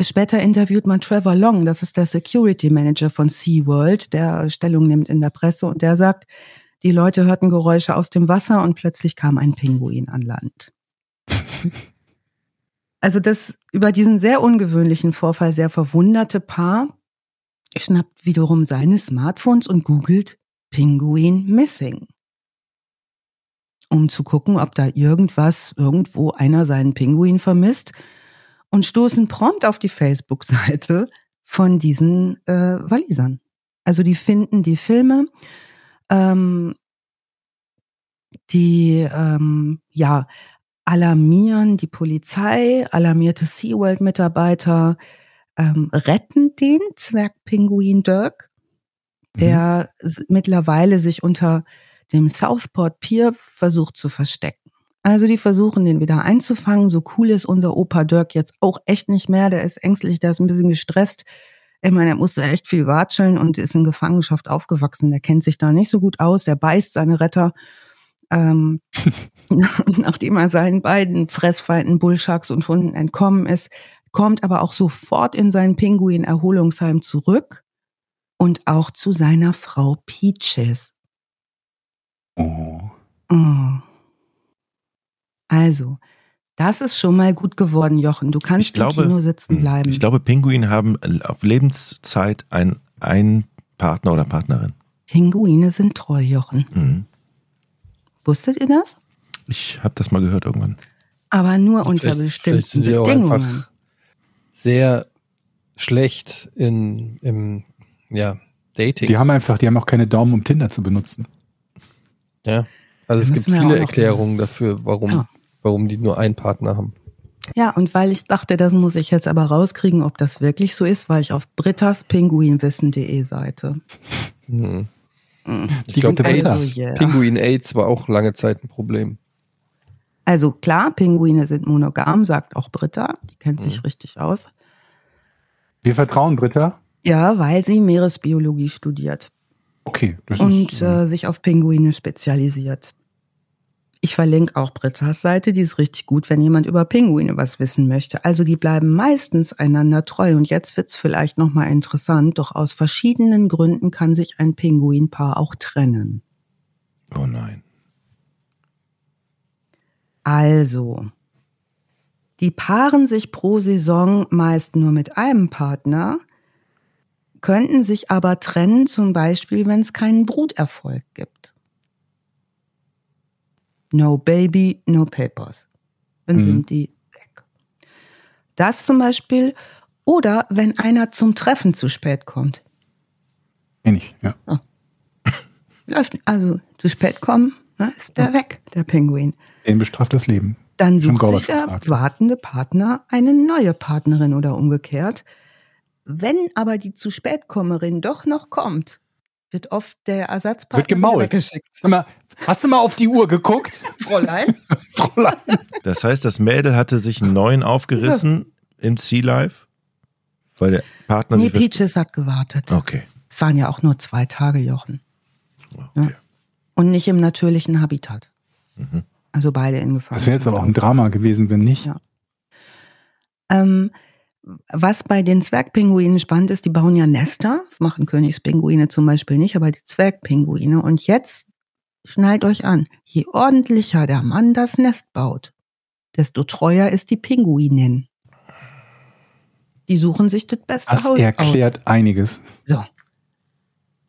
Später interviewt man Trevor Long, das ist der Security Manager von SeaWorld, der Stellung nimmt in der Presse und der sagt, die Leute hörten Geräusche aus dem Wasser und plötzlich kam ein Pinguin an Land. also das über diesen sehr ungewöhnlichen Vorfall sehr verwunderte Paar schnappt wiederum seine Smartphones und googelt Pinguin Missing. Um zu gucken, ob da irgendwas, irgendwo einer seinen Pinguin vermisst und stoßen prompt auf die Facebook-Seite von diesen äh, Walisern. Also die finden die Filme, ähm, die ähm, ja alarmieren die Polizei, alarmierte SeaWorld-Mitarbeiter, ähm, retten den Zwergpinguin Dirk, der mhm. mittlerweile sich unter dem Southport Pier versucht zu verstecken. Also die versuchen den wieder einzufangen. So cool ist unser Opa Dirk jetzt auch echt nicht mehr. Der ist ängstlich, der ist ein bisschen gestresst. Ich meine, er musste echt viel watscheln und ist in Gefangenschaft aufgewachsen. Der kennt sich da nicht so gut aus. Der beißt seine Retter. Ähm, nachdem er seinen beiden Fressfeinden Bullsharks und Hunden entkommen ist, kommt aber auch sofort in sein Pinguin-Erholungsheim zurück und auch zu seiner Frau Peaches. Oh. oh. Also, das ist schon mal gut geworden, Jochen. Du kannst ich glaube, im Kino sitzen hm, bleiben. Ich glaube, Pinguine haben auf Lebenszeit einen Partner oder Partnerin. Pinguine sind treu, Jochen. Mhm. Wusstet ihr das? Ich habe das mal gehört irgendwann. Aber nur unter vielleicht, bestimmten vielleicht sind die Bedingungen. Auch einfach sehr schlecht in, im ja, Dating. Die haben einfach, die haben auch keine Daumen, um Tinder zu benutzen. Ja, also es gibt viele Erklärungen dafür, warum ja warum die nur einen Partner haben. Ja, und weil ich dachte, das muss ich jetzt aber rauskriegen, ob das wirklich so ist, war ich auf Britta's Pinguinwissen.de Seite. Hm. hm. Ich glaube, also, yeah. Pinguin AIDS war auch lange Zeit ein Problem. Also klar, Pinguine sind monogam, sagt auch Britta. Die kennt sich hm. richtig aus. Wir vertrauen Britta? Ja, weil sie Meeresbiologie studiert. Okay. und ist, äh, sich auf Pinguine spezialisiert. Ich verlinke auch Brittas Seite, die ist richtig gut, wenn jemand über Pinguine was wissen möchte. Also die bleiben meistens einander treu und jetzt wird's vielleicht nochmal interessant, doch aus verschiedenen Gründen kann sich ein Pinguinpaar auch trennen. Oh nein. Also, die paaren sich pro Saison meist nur mit einem Partner, könnten sich aber trennen, zum Beispiel, wenn es keinen Bruterfolg gibt. No Baby, no Papers. Dann mhm. sind die weg. Das zum Beispiel. Oder wenn einer zum Treffen zu spät kommt. Kenn ich, ja. Oh. Läuft, also zu spät kommen, ne, ist der ja. weg, der Pinguin. Den bestraft das Leben. Dann sucht sich der wartende Partner eine neue Partnerin oder umgekehrt. Wenn aber die zu spätkommerin doch noch kommt, wird oft der Ersatzpartner wird gemault. weggeschickt. Mal, hast du mal auf die Uhr geguckt? Fräulein? Fräulein. Das heißt, das Mädel hatte sich einen neuen aufgerissen ja. im Sea Life, weil der Partner Nee, Peaches hat gewartet. Okay. Es waren ja auch nur zwei Tage, Jochen. Okay. Ja. Und nicht im natürlichen Habitat. Mhm. Also beide in Gefahr. Das wäre jetzt aber auch ein Drama gewesen, wenn nicht. Ja. Ähm, was bei den Zwergpinguinen spannend ist, die bauen ja Nester. Das machen Königspinguine zum Beispiel nicht, aber die Zwergpinguine. Und jetzt schnallt euch an, je ordentlicher der Mann das Nest baut, desto treuer ist die Pinguinin. Die suchen sich das beste das Haus erklärt aus. einiges. So.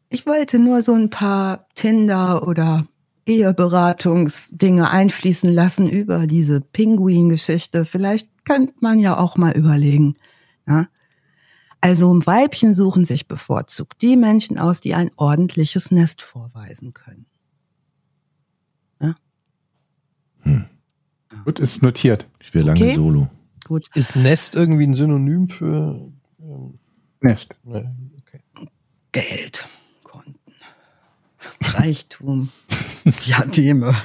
Ich wollte nur so ein paar Tinder- oder Eheberatungsdinge einfließen lassen über diese Pinguin-Geschichte. Vielleicht könnte man ja auch mal überlegen. Ja? Also Weibchen suchen sich bevorzugt die Männchen aus, die ein ordentliches Nest vorweisen können. Ja? Hm. Gut, ist notiert. Ich will lange okay. Solo. Gut. Ist Nest irgendwie ein Synonym für ähm, Nest? Okay. Geld, Konten, Reichtum. Diademe.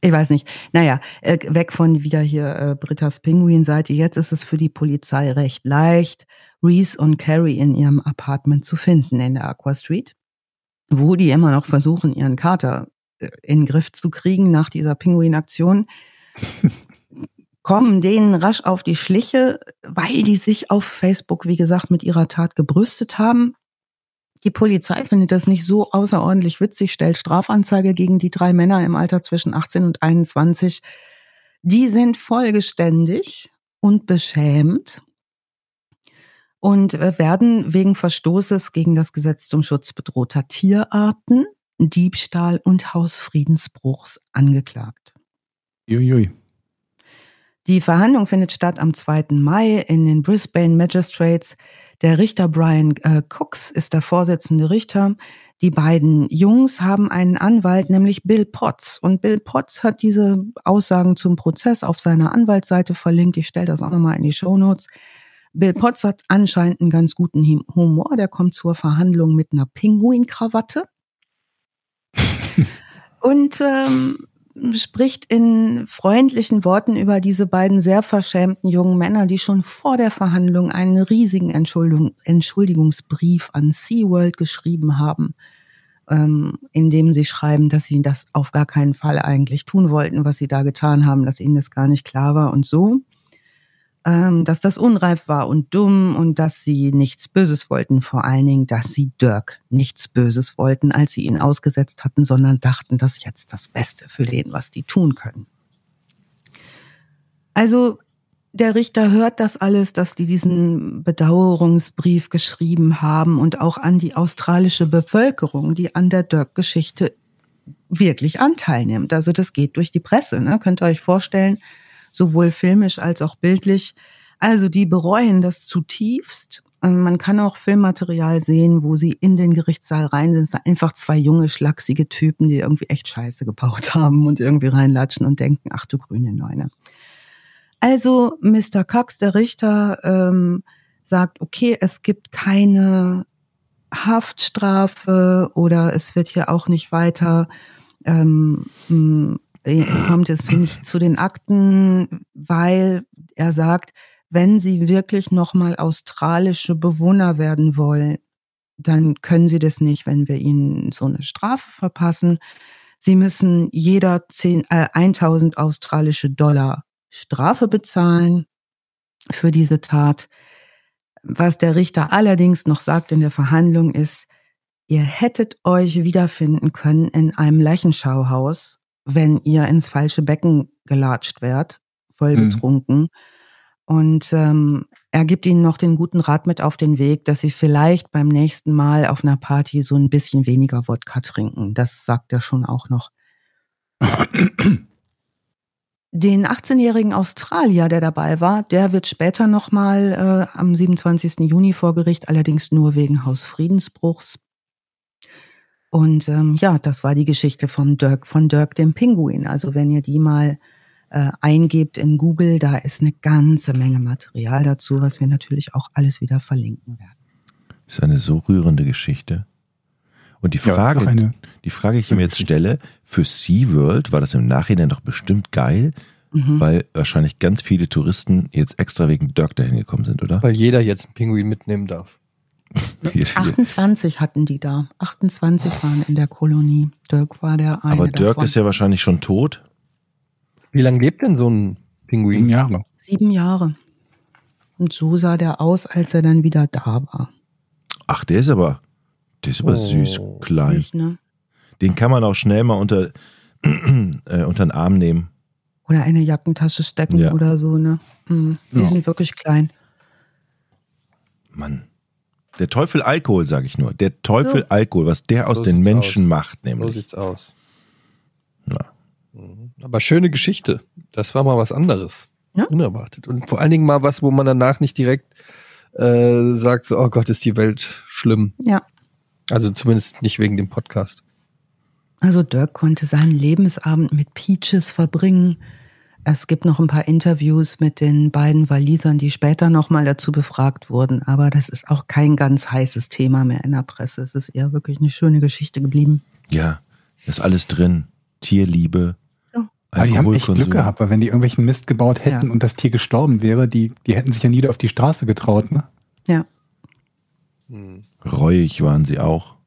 Ich weiß nicht. Naja, äh, weg von wieder hier äh, Britta's Pinguin-Seite. Jetzt ist es für die Polizei recht leicht, Reese und Carrie in ihrem Apartment zu finden in der Aqua Street. wo die immer noch versuchen, ihren Kater äh, in den Griff zu kriegen nach dieser Pinguin-Aktion, kommen denen rasch auf die Schliche, weil die sich auf Facebook, wie gesagt, mit ihrer Tat gebrüstet haben. Die Polizei findet das nicht so außerordentlich witzig, stellt Strafanzeige gegen die drei Männer im Alter zwischen 18 und 21. Die sind vollgeständig und beschämt und äh, werden wegen Verstoßes gegen das Gesetz zum Schutz bedrohter Tierarten, Diebstahl und Hausfriedensbruchs angeklagt. Uiui. Die Verhandlung findet statt am 2. Mai in den Brisbane Magistrates. Der Richter Brian äh, Cox ist der Vorsitzende Richter. Die beiden Jungs haben einen Anwalt, nämlich Bill Potts. Und Bill Potts hat diese Aussagen zum Prozess auf seiner Anwaltsseite verlinkt. Ich stelle das auch nochmal in die Show Notes. Bill Potts hat anscheinend einen ganz guten Humor. Der kommt zur Verhandlung mit einer Pinguinkrawatte. Und ähm, spricht in freundlichen Worten über diese beiden sehr verschämten jungen Männer, die schon vor der Verhandlung einen riesigen Entschuldigung, Entschuldigungsbrief an SeaWorld geschrieben haben, ähm, in dem sie schreiben, dass sie das auf gar keinen Fall eigentlich tun wollten, was sie da getan haben, dass ihnen das gar nicht klar war und so ähm, dass das unreif war und dumm und dass sie nichts Böses wollten, vor allen Dingen, dass sie Dirk nichts Böses wollten, als sie ihn ausgesetzt hatten, sondern dachten, das ist jetzt das Beste für den, was die tun können. Also der Richter hört das alles, dass die diesen Bedauerungsbrief geschrieben haben und auch an die australische Bevölkerung, die an der Dirk-Geschichte wirklich Anteil nimmt. Also das geht durch die Presse. Ne? Könnt ihr euch vorstellen, sowohl filmisch als auch bildlich. Also die bereuen das zutiefst. Man kann auch Filmmaterial sehen, wo sie in den Gerichtssaal rein sind. Es sind einfach zwei junge, schlachsige Typen, die irgendwie echt Scheiße gebaut haben und irgendwie reinlatschen und denken, ach du grüne Neune. Also Mr. Cox, der Richter, ähm, sagt, okay, es gibt keine Haftstrafe oder es wird hier auch nicht weiter ähm, äh, kommt es nicht zu den Akten, weil er sagt, wenn Sie wirklich nochmal australische Bewohner werden wollen, dann können Sie das nicht, wenn wir Ihnen so eine Strafe verpassen. Sie müssen jeder 10, äh, 1000 australische Dollar Strafe bezahlen für diese Tat. Was der Richter allerdings noch sagt in der Verhandlung ist, ihr hättet euch wiederfinden können in einem Leichenschauhaus wenn ihr ins falsche Becken gelatscht werdet, voll mhm. betrunken. Mhm. Und ähm, er gibt ihnen noch den guten Rat mit auf den Weg, dass sie vielleicht beim nächsten Mal auf einer Party so ein bisschen weniger Wodka trinken. Das sagt er schon auch noch. Den 18-jährigen Australier, der dabei war, der wird später nochmal äh, am 27. Juni vor Gericht, allerdings nur wegen Hausfriedensbruchs und ähm, ja, das war die Geschichte von Dirk, von Dirk dem Pinguin. Also wenn ihr die mal äh, eingebt in Google, da ist eine ganze Menge Material dazu, was wir natürlich auch alles wieder verlinken werden. Das ist eine so rührende Geschichte. Und die Frage, ja, die Frage, die ich mir jetzt stelle, für SeaWorld war das im Nachhinein doch bestimmt geil, mhm. weil wahrscheinlich ganz viele Touristen jetzt extra wegen Dirk dahin gekommen sind, oder? Weil jeder jetzt einen Pinguin mitnehmen darf. 28 hatten die da. 28 waren in der Kolonie. Dirk war der eine. Aber Dirk davon. ist ja wahrscheinlich schon tot. Wie lange lebt denn so ein Pinguin? Sieben Jahre. Sieben Jahre. Und so sah der aus, als er dann wieder da war. Ach, der ist aber, der ist aber oh, süß, klein. Süß, ne? Den kann man auch schnell mal unter, äh, unter den Arm nehmen. Oder eine Jackentasche stecken ja. oder so, ne? Mhm. Die ja. sind wirklich klein. Mann. Der Teufel Alkohol, sage ich nur. Der Teufel so. Alkohol, was der aus so den Menschen aus. macht, nämlich. So sieht's aus. Na. Mhm. Aber schöne Geschichte. Das war mal was anderes. Ja? Unerwartet. Und vor allen Dingen mal was, wo man danach nicht direkt äh, sagt, so, oh Gott, ist die Welt schlimm. Ja. Also zumindest nicht wegen dem Podcast. Also Dirk konnte seinen Lebensabend mit Peaches verbringen es gibt noch ein paar Interviews mit den beiden Walisern, die später nochmal dazu befragt wurden. Aber das ist auch kein ganz heißes Thema mehr in der Presse. Es ist eher wirklich eine schöne Geschichte geblieben. Ja, ist alles drin. Tierliebe. So. Aber die haben echt Glück gehabt, weil wenn die irgendwelchen Mist gebaut hätten ja. und das Tier gestorben wäre, die, die hätten sich ja nie auf die Straße getraut, ne? Ja. Hm. Reuig waren sie auch.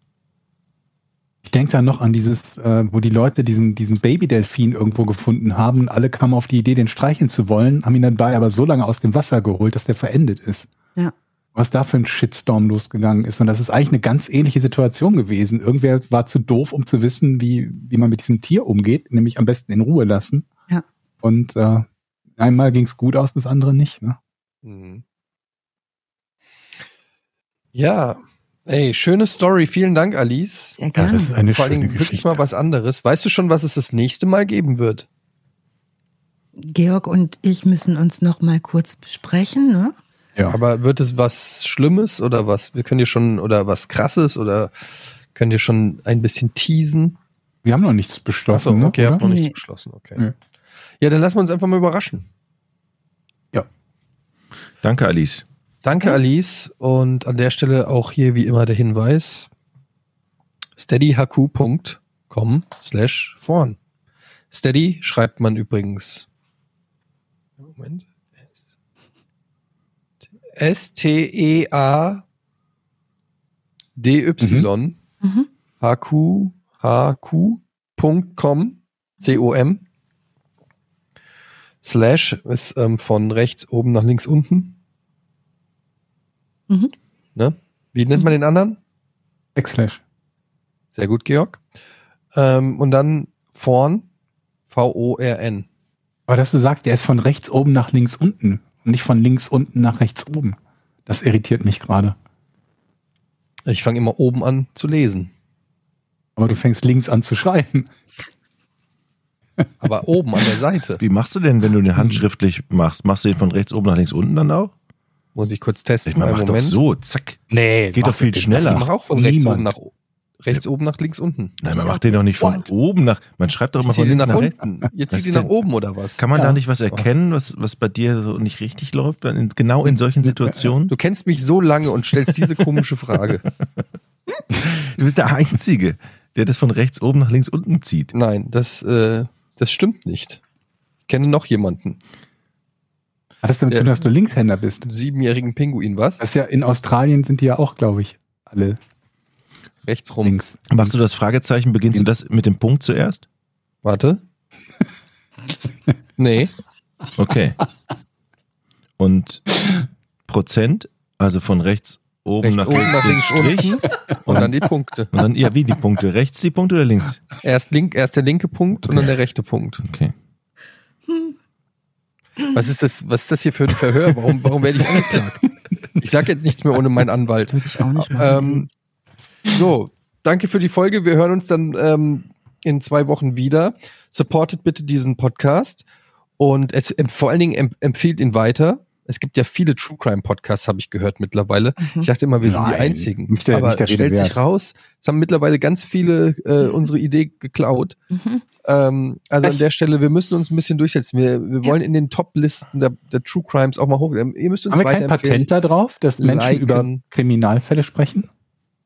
Ich denke da noch an dieses, äh, wo die Leute diesen, diesen Baby-Delfin irgendwo gefunden haben alle kamen auf die Idee, den streicheln zu wollen, haben ihn dabei aber so lange aus dem Wasser geholt, dass der verendet ist. Ja. Was da für ein Shitstorm losgegangen ist. Und das ist eigentlich eine ganz ähnliche Situation gewesen. Irgendwer war zu doof, um zu wissen, wie, wie man mit diesem Tier umgeht, nämlich am besten in Ruhe lassen. Ja. Und äh, einmal ging es gut aus, das andere nicht. Ne? Mhm. Ja, ey, schöne Story. Vielen Dank, Alice. Sehr Ja, gerne. das ist eine Vor Dingen wirklich Geschichte. mal was anderes. Weißt du schon, was es das nächste Mal geben wird? Georg und ich müssen uns noch mal kurz besprechen, ne? Ja. Aber wird es was Schlimmes oder was? Wir können dir schon oder was Krasses oder könnt ihr schon ein bisschen teasen? Wir haben noch nichts beschlossen. Achso, okay, ne, habt noch nichts Nee. beschlossen. Okay. Nee. Ja, dann lassen wir uns einfach mal überraschen. Danke, Alice. Danke, Alice. Und an der Stelle auch hier wie immer der Hinweis: steadyhq.com slash vorn. Steady schreibt man übrigens. Moment. S-T-E-A-D-Y Mhm. HQ, HQ.com, C-O-M, Slash ist ähm, von rechts oben nach links unten. Mhm. Ne? Wie nennt man den anderen? Backslash. Sehr gut, Georg. Ähm, und dann vorn, V-O-R-N. Aber dass du sagst, der ist von rechts oben nach links unten und nicht von links unten nach rechts oben. Das irritiert mich gerade. Ich fange immer oben an zu lesen. Aber du fängst links an zu schreiben. Aber oben an der Seite. Wie machst du denn, wenn du den handschriftlich machst? Machst du den von rechts oben nach links unten dann auch? Muss ich kurz testen. Ich meine, mach doch so, zack. Nee, Geht doch viel Ich schneller. mache auch von rechts Niemand. oben nach rechts oben nach links unten. Nein, man macht den doch nicht von What? oben nach. Man schreibt doch immer Ich von links nach nach rechts. unten. Jetzt zieht die ist nach oben oder was? Kann man Ja. da nicht was erkennen, was, was bei dir so nicht richtig läuft? wenn in- Genau in solchen Situationen? Du kennst mich so lange und stellst diese komische Frage. Du bist der Einzige, der das von rechts oben nach links unten zieht. Nein, das, äh, das stimmt nicht. Ich kenne noch jemanden. Hat das damit zu tun, dass du Linkshänder bist? Einen siebenjährigen Pinguin, was? Das ist ja in Australien sind die ja auch, glaube ich, alle Rechts rum. links. Machst du das Fragezeichen, beginnst du das mit dem Punkt zuerst? Warte. nee. Okay. Und Prozent, also von rechts oben Rechts nach oben links, nach links Strich. unten. Und dann die Punkte. Und dann, ja, wie die Punkte? Rechts die Punkte oder links? Erst, link, erst der linke Punkt und dann der rechte Punkt. Okay. Was ist das, was ist das hier für ein Verhör? Warum, warum werde ich angeklagt? Ich sage jetzt nichts mehr ohne meinen Anwalt. Würde ich auch nicht machen. Ähm, so, danke für die Folge. Wir hören uns dann ähm, in zwei Wochen wieder. Supportet bitte diesen Podcast und es, vor allen Dingen em, empfiehlt ihn weiter. Es gibt ja viele True Crime Podcasts, habe ich gehört mittlerweile. Mhm. Ich dachte immer, wir sind die einzigen. nicht der- Aber nicht der Rede stellt sich wert. raus, es haben mittlerweile ganz viele äh, unsere Idee geklaut. Mhm. Ähm, also an Echt? der Stelle, wir müssen uns ein bisschen durchsetzen. Wir, wir wollen in den Top-Listen der, der True Crimes auch mal hoch. Ihr müsst uns Haben wir kein. Patent da drauf, dass Menschen Liken. über Kriminalfälle sprechen?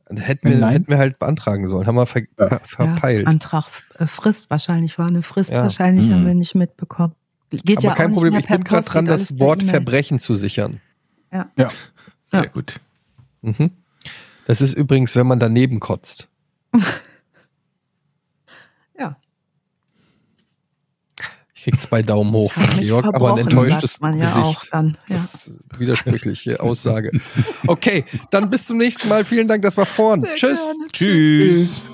Hätten wir, Nein. hätten wir halt beantragen sollen. Haben wir ver ver verpeilt. Ja, Antragsfrist wahrscheinlich war eine Frist Ja. wahrscheinlich, haben Mhm. wir nicht mitbekommen. Geht Aber ja kein auch nicht Problem, ich bin gerade dran, das Wort E-Mail. Verbrechen zu sichern. Ja. Sehr Ja. gut. Mhm. Das ist übrigens, wenn man daneben kotzt. Ja. Ich krieg zwei Daumen hoch von Georg, aber ein enttäuschtes man ja Gesicht. auch dann. Ja. Das ist widersprüchliche Aussage. Okay, dann bis zum nächsten Mal. Vielen Dank, das war vorn. Tschüss. Gerne. Tschüss.